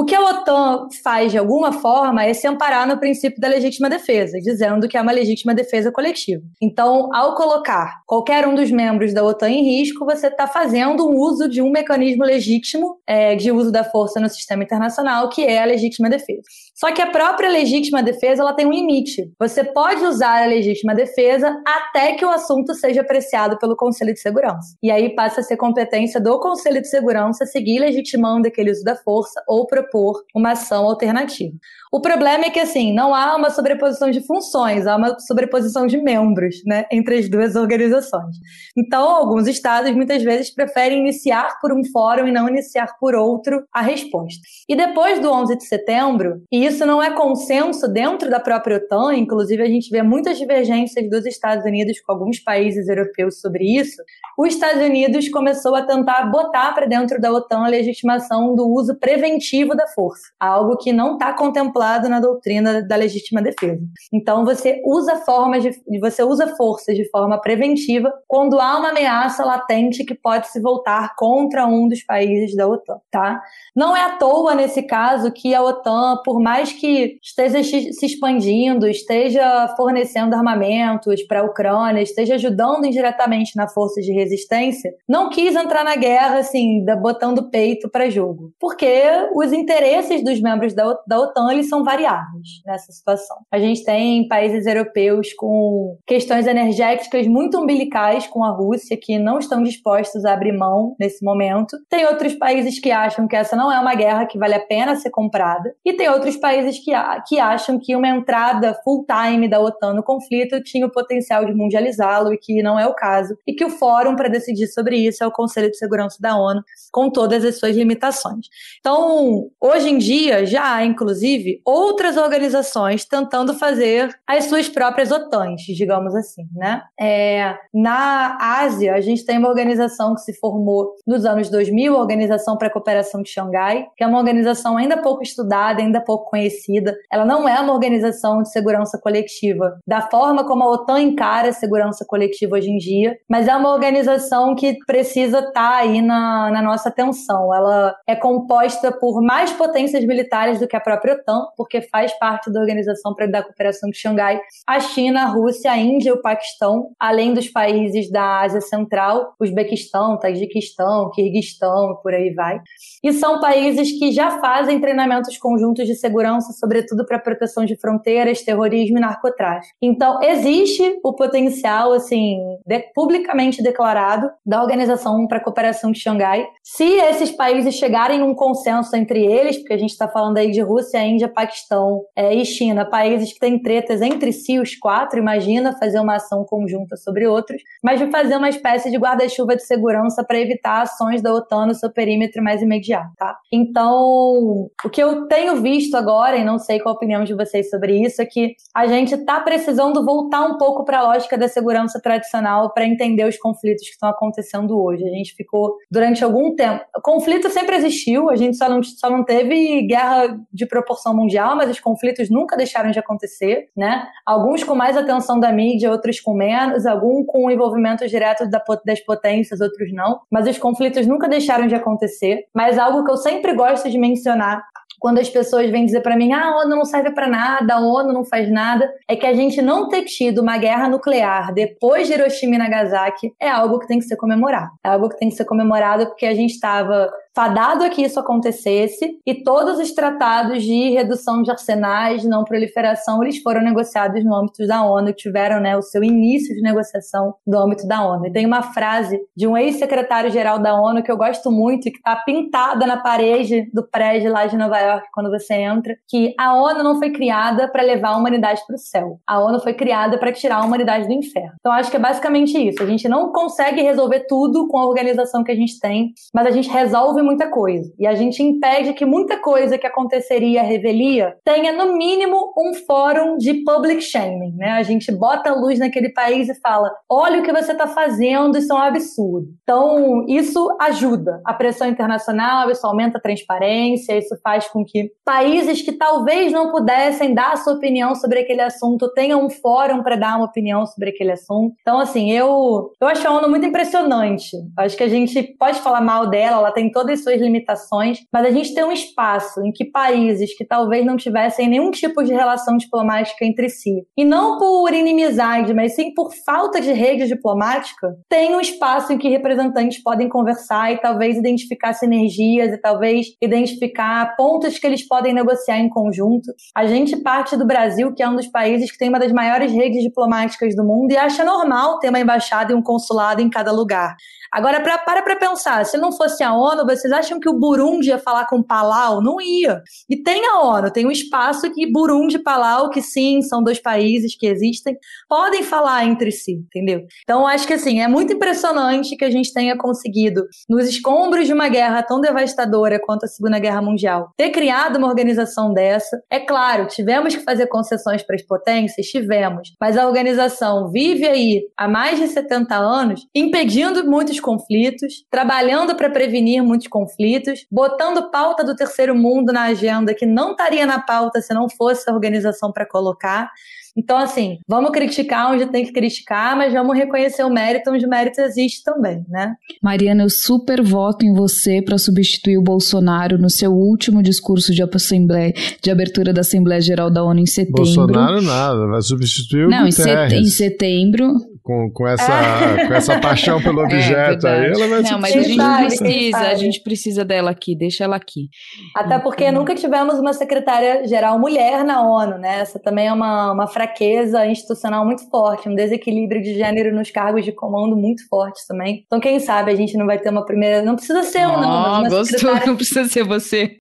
Speaker 4: O que a OTAN faz de alguma forma é se amparar no princípio da legítima defesa, dizendo que é uma legítima defesa coletiva. Então, ao colocar qualquer um dos membros da OTAN em risco, você está fazendo um uso de um mecanismo legítimo é, de uso da força no sistema internacional, que é a legítima defesa. Só que a própria legítima defesa ela tem um limite. Você pode usar a legítima defesa até que o assunto seja apreciado pelo Conselho de Segurança. E aí passa a ser competência do Conselho de Segurança seguir legitimando aquele uso da força ou propor uma ação alternativa. O problema é que, assim, não há uma sobreposição de funções, há uma sobreposição de membros, né, entre as duas organizações. Então, alguns estados muitas vezes preferem iniciar por um fórum e não iniciar por outro a resposta. E depois do 11 de setembro, e isso não é consenso dentro da própria OTAN, inclusive a gente vê muitas divergências dos Estados Unidos com alguns países europeus sobre isso, os Estados Unidos começou a tentar botar para dentro da OTAN a legitimação do uso preventivo da força, algo que não está contemplado contemplado na doutrina da legítima defesa. Então você usa formas de você usa forças de forma preventiva quando há uma ameaça latente que pode se voltar contra um dos países da OTAN, tá? Não é à toa nesse caso que a OTAN, por mais que esteja se expandindo, esteja fornecendo armamentos para a Ucrânia, esteja ajudando indiretamente na força de resistência, não quis entrar na guerra assim, botando peito para jogo, porque os interesses dos membros da, da OTAN eles são variáveis nessa situação. A gente tem países europeus com questões energéticas muito umbilicais com a Rússia, que não estão dispostos a abrir mão nesse momento. Tem outros países que acham que essa não é uma guerra que vale a pena ser comprada. E tem outros países que, que acham que uma entrada full-time da OTAN no conflito tinha o potencial de mundializá-lo e que não é o caso. E que o fórum para decidir sobre isso é o Conselho de Segurança da ONU, com todas as suas limitações. Então, hoje em dia, já há, inclusive, outras organizações tentando fazer as suas próprias OTANs, digamos assim, né? É, na Ásia, a gente tem uma organização que se formou nos anos 2000, a Organização para a Cooperação de Xangai, que é uma organização ainda pouco estudada, ainda pouco conhecida. Ela não é uma organização de segurança coletiva da forma como a OTAN encara a segurança coletiva hoje em dia, mas é uma organização que precisa estar tá aí na, na nossa atenção. Ela é composta por mais potências militares do que a própria OTAN, porque faz parte da Organização da Cooperação de Xangai, a China, a Rússia, a Índia e o Paquistão, além dos países da Ásia Central, Uzbequistão, Tajiquistão, Kirguistão por aí vai. E são países que já fazem treinamentos conjuntos de segurança, sobretudo para proteção de fronteiras, terrorismo e narcotráfico. Então, existe o potencial, assim, de, publicamente declarado da Organização para a Cooperação de Xangai. Se esses países chegarem num consenso entre eles, porque a gente está falando aí de Rússia, Índia, Paquistão é, e China, países que têm tretas entre si, os quatro, imagina fazer uma ação conjunta sobre outros, mas de fazer uma espécie de guarda-chuva de segurança para evitar ações da OTAN no seu perímetro mais imediato, tá? Então, o que eu tenho visto agora, e não sei qual a opinião de vocês sobre isso, é que a gente está precisando voltar um pouco para a lógica da segurança tradicional para entender os conflitos que estão acontecendo hoje. A gente ficou durante algum tempo. Conflito sempre existiu, a gente só não, só não teve guerra de proporção mundial, mas os conflitos nunca deixaram de acontecer, né? Alguns com mais atenção da mídia, outros com menos, alguns com envolvimento direto da, das potências, outros não. Mas os conflitos nunca deixaram de acontecer. Mas algo que eu sempre gosto de mencionar quando as pessoas vêm dizer para mim, ah, a ONU não serve para nada, a ONU não faz nada, é que a gente não ter tido uma guerra nuclear depois de Hiroshima e Nagasaki é algo que tem que ser comemorado. É algo que tem que ser comemorado porque a gente estava fadado a que isso acontecesse e todos os tratados de redução de arsenais, não proliferação, eles foram negociados no âmbito da ONU, tiveram né, o seu início de negociação no âmbito da ONU. E tem uma frase de um ex-secretário-geral da ONU que eu gosto muito e que está pintada na parede do prédio lá de Nova York quando você entra, que a ONU não foi criada para levar a humanidade para o céu. A ONU foi criada para tirar a humanidade do inferno. Então acho que é basicamente isso. A gente não consegue resolver tudo com a organização que a gente tem, mas a gente resolve resolve muita coisa. E a gente impede que muita coisa que aconteceria à revelia tenha, no mínimo, um fórum de public shaming. Né? A gente bota a luz naquele país e fala: olha o que você está fazendo, isso é um absurdo. Então, isso ajuda a pressão internacional, isso aumenta a transparência, isso faz com que países que talvez não pudessem dar a sua opinião sobre aquele assunto tenham um fórum para dar uma opinião sobre aquele assunto. Então, assim, eu, eu acho a ONU muito impressionante. Acho que a gente pode falar mal dela, ela tem toda todas suas limitações, mas a gente tem um espaço em que países que talvez não tivessem nenhum tipo de relação diplomática entre si, e não por inimizade, mas sim por falta de rede diplomática, tem um espaço em que representantes podem conversar e talvez identificar sinergias e talvez identificar pontos que eles podem negociar em conjunto. A gente parte do Brasil, que é um dos países que tem uma das maiores redes diplomáticas do mundo, e acha normal ter uma embaixada e um consulado em cada lugar. Agora, pra, para para pensar, se não fosse a ONU, vocês acham que o Burundi ia falar com Palau? Não ia. E tem a ONU, tem um espaço que Burundi e Palau, que sim, são dois países que existem, podem falar entre si, entendeu? Então, acho que assim, é muito impressionante que a gente tenha conseguido, nos escombros de uma guerra tão devastadora quanto a Segunda Guerra Mundial, ter criado uma organização dessa. É claro, tivemos que fazer concessões para as potências, tivemos, mas a organização vive aí há mais de 70 anos, impedindo muitos conflitos, trabalhando para prevenir muitos conflitos, botando pauta do terceiro mundo na agenda que não estaria na pauta se não fosse a organização para colocar. Então, assim, vamos criticar onde tem que criticar, mas vamos reconhecer o mérito onde o mérito existe também, né?
Speaker 3: Mariana, eu super voto em você para substituir o Bolsonaro no seu último discurso de assembleia, de abertura da Assembleia Geral da ONU em setembro.
Speaker 1: Bolsonaro nada, vai substituir o
Speaker 3: Não, em, set, em setembro
Speaker 1: com, com, essa, é. com essa paixão pelo é objeto é, aí, ela vai
Speaker 3: Não, mas a gente precisa, a gente precisa dela aqui, deixa ela aqui.
Speaker 4: Até porque então... nunca tivemos uma secretária-geral mulher na ONU, né? Essa também é uma, uma fraqueza institucional muito forte, um desequilíbrio de gênero nos cargos de comando muito forte também. Então, quem sabe a gente não vai ter uma primeira. Não precisa ser uma,
Speaker 3: oh, não, mas uma gostou, não precisa ser você.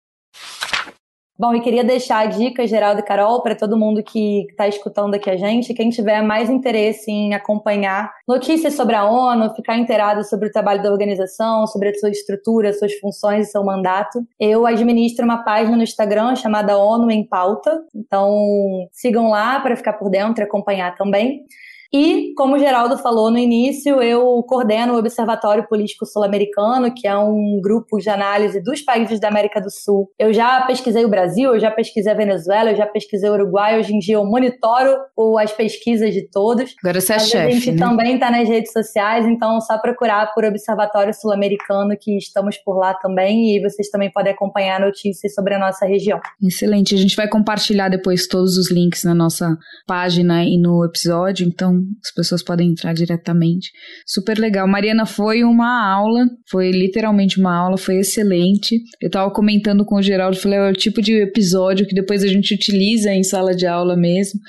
Speaker 4: Bom, e queria deixar a dica, Geraldo e Carol, para todo mundo que está escutando aqui a gente, quem tiver mais interesse em acompanhar notícias sobre a ONU, ficar inteirado sobre o trabalho da organização, sobre a sua estrutura, suas funções e seu mandato, eu administro uma página no Instagram chamada ONU em Pauta. Então, sigam lá para ficar por dentro e acompanhar também. E, como o Geraldo falou no início, eu coordeno o Observatório Político Sul-Americano, que é um grupo de análise dos países da América do Sul. Eu já pesquisei o Brasil, eu já pesquisei a Venezuela, eu já pesquisei o Uruguai. Hoje em dia eu monitoro as pesquisas de todos.
Speaker 3: Agora você é chefe. A
Speaker 4: gente
Speaker 3: né?
Speaker 4: também está nas redes sociais, então é só procurar por Observatório Sul-Americano, que estamos por lá também, e vocês também podem acompanhar notícias sobre a nossa região.
Speaker 3: Excelente. A gente vai compartilhar depois todos os links na nossa página e no episódio, então as pessoas podem entrar diretamente. Super legal. Mariana, foi uma aula, foi literalmente uma aula, foi excelente. Eu tava comentando com o Geraldo, falei, é o tipo de episódio que depois a gente utiliza em sala de aula mesmo.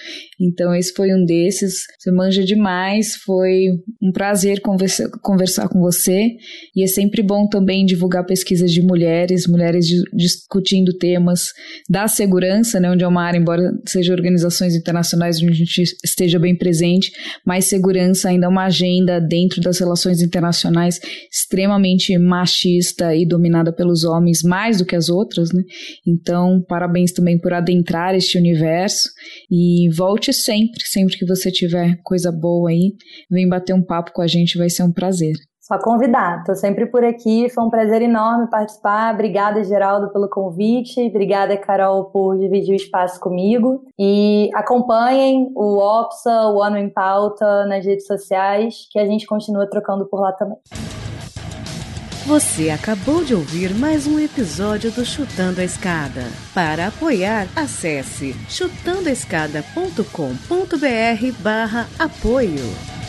Speaker 3: Então, esse foi um desses. Você manja demais, foi um prazer conversa, conversar com você. E é sempre bom também divulgar pesquisas de mulheres, mulheres discutindo temas da segurança, né, onde é uma área, embora seja organizações internacionais onde a gente esteja bem presente, mais segurança ainda uma agenda dentro das relações internacionais extremamente machista e dominada pelos homens mais do que as outras, né? Então, parabéns também por adentrar este universo e volte sempre, sempre que você tiver coisa boa aí, vem bater um papo com a gente, vai ser um prazer.
Speaker 4: Só convidar, estou sempre por aqui, foi um prazer enorme participar. Obrigada, Geraldo, pelo convite. Obrigada, Carol, por dividir o espaço comigo. E acompanhem o OPSA, o Ano em Pauta nas redes sociais, que a gente continua trocando por lá também.
Speaker 5: Você acabou de ouvir mais um episódio do Chutando a Escada. Para apoiar, acesse chutandoaescada.com.br barra apoio.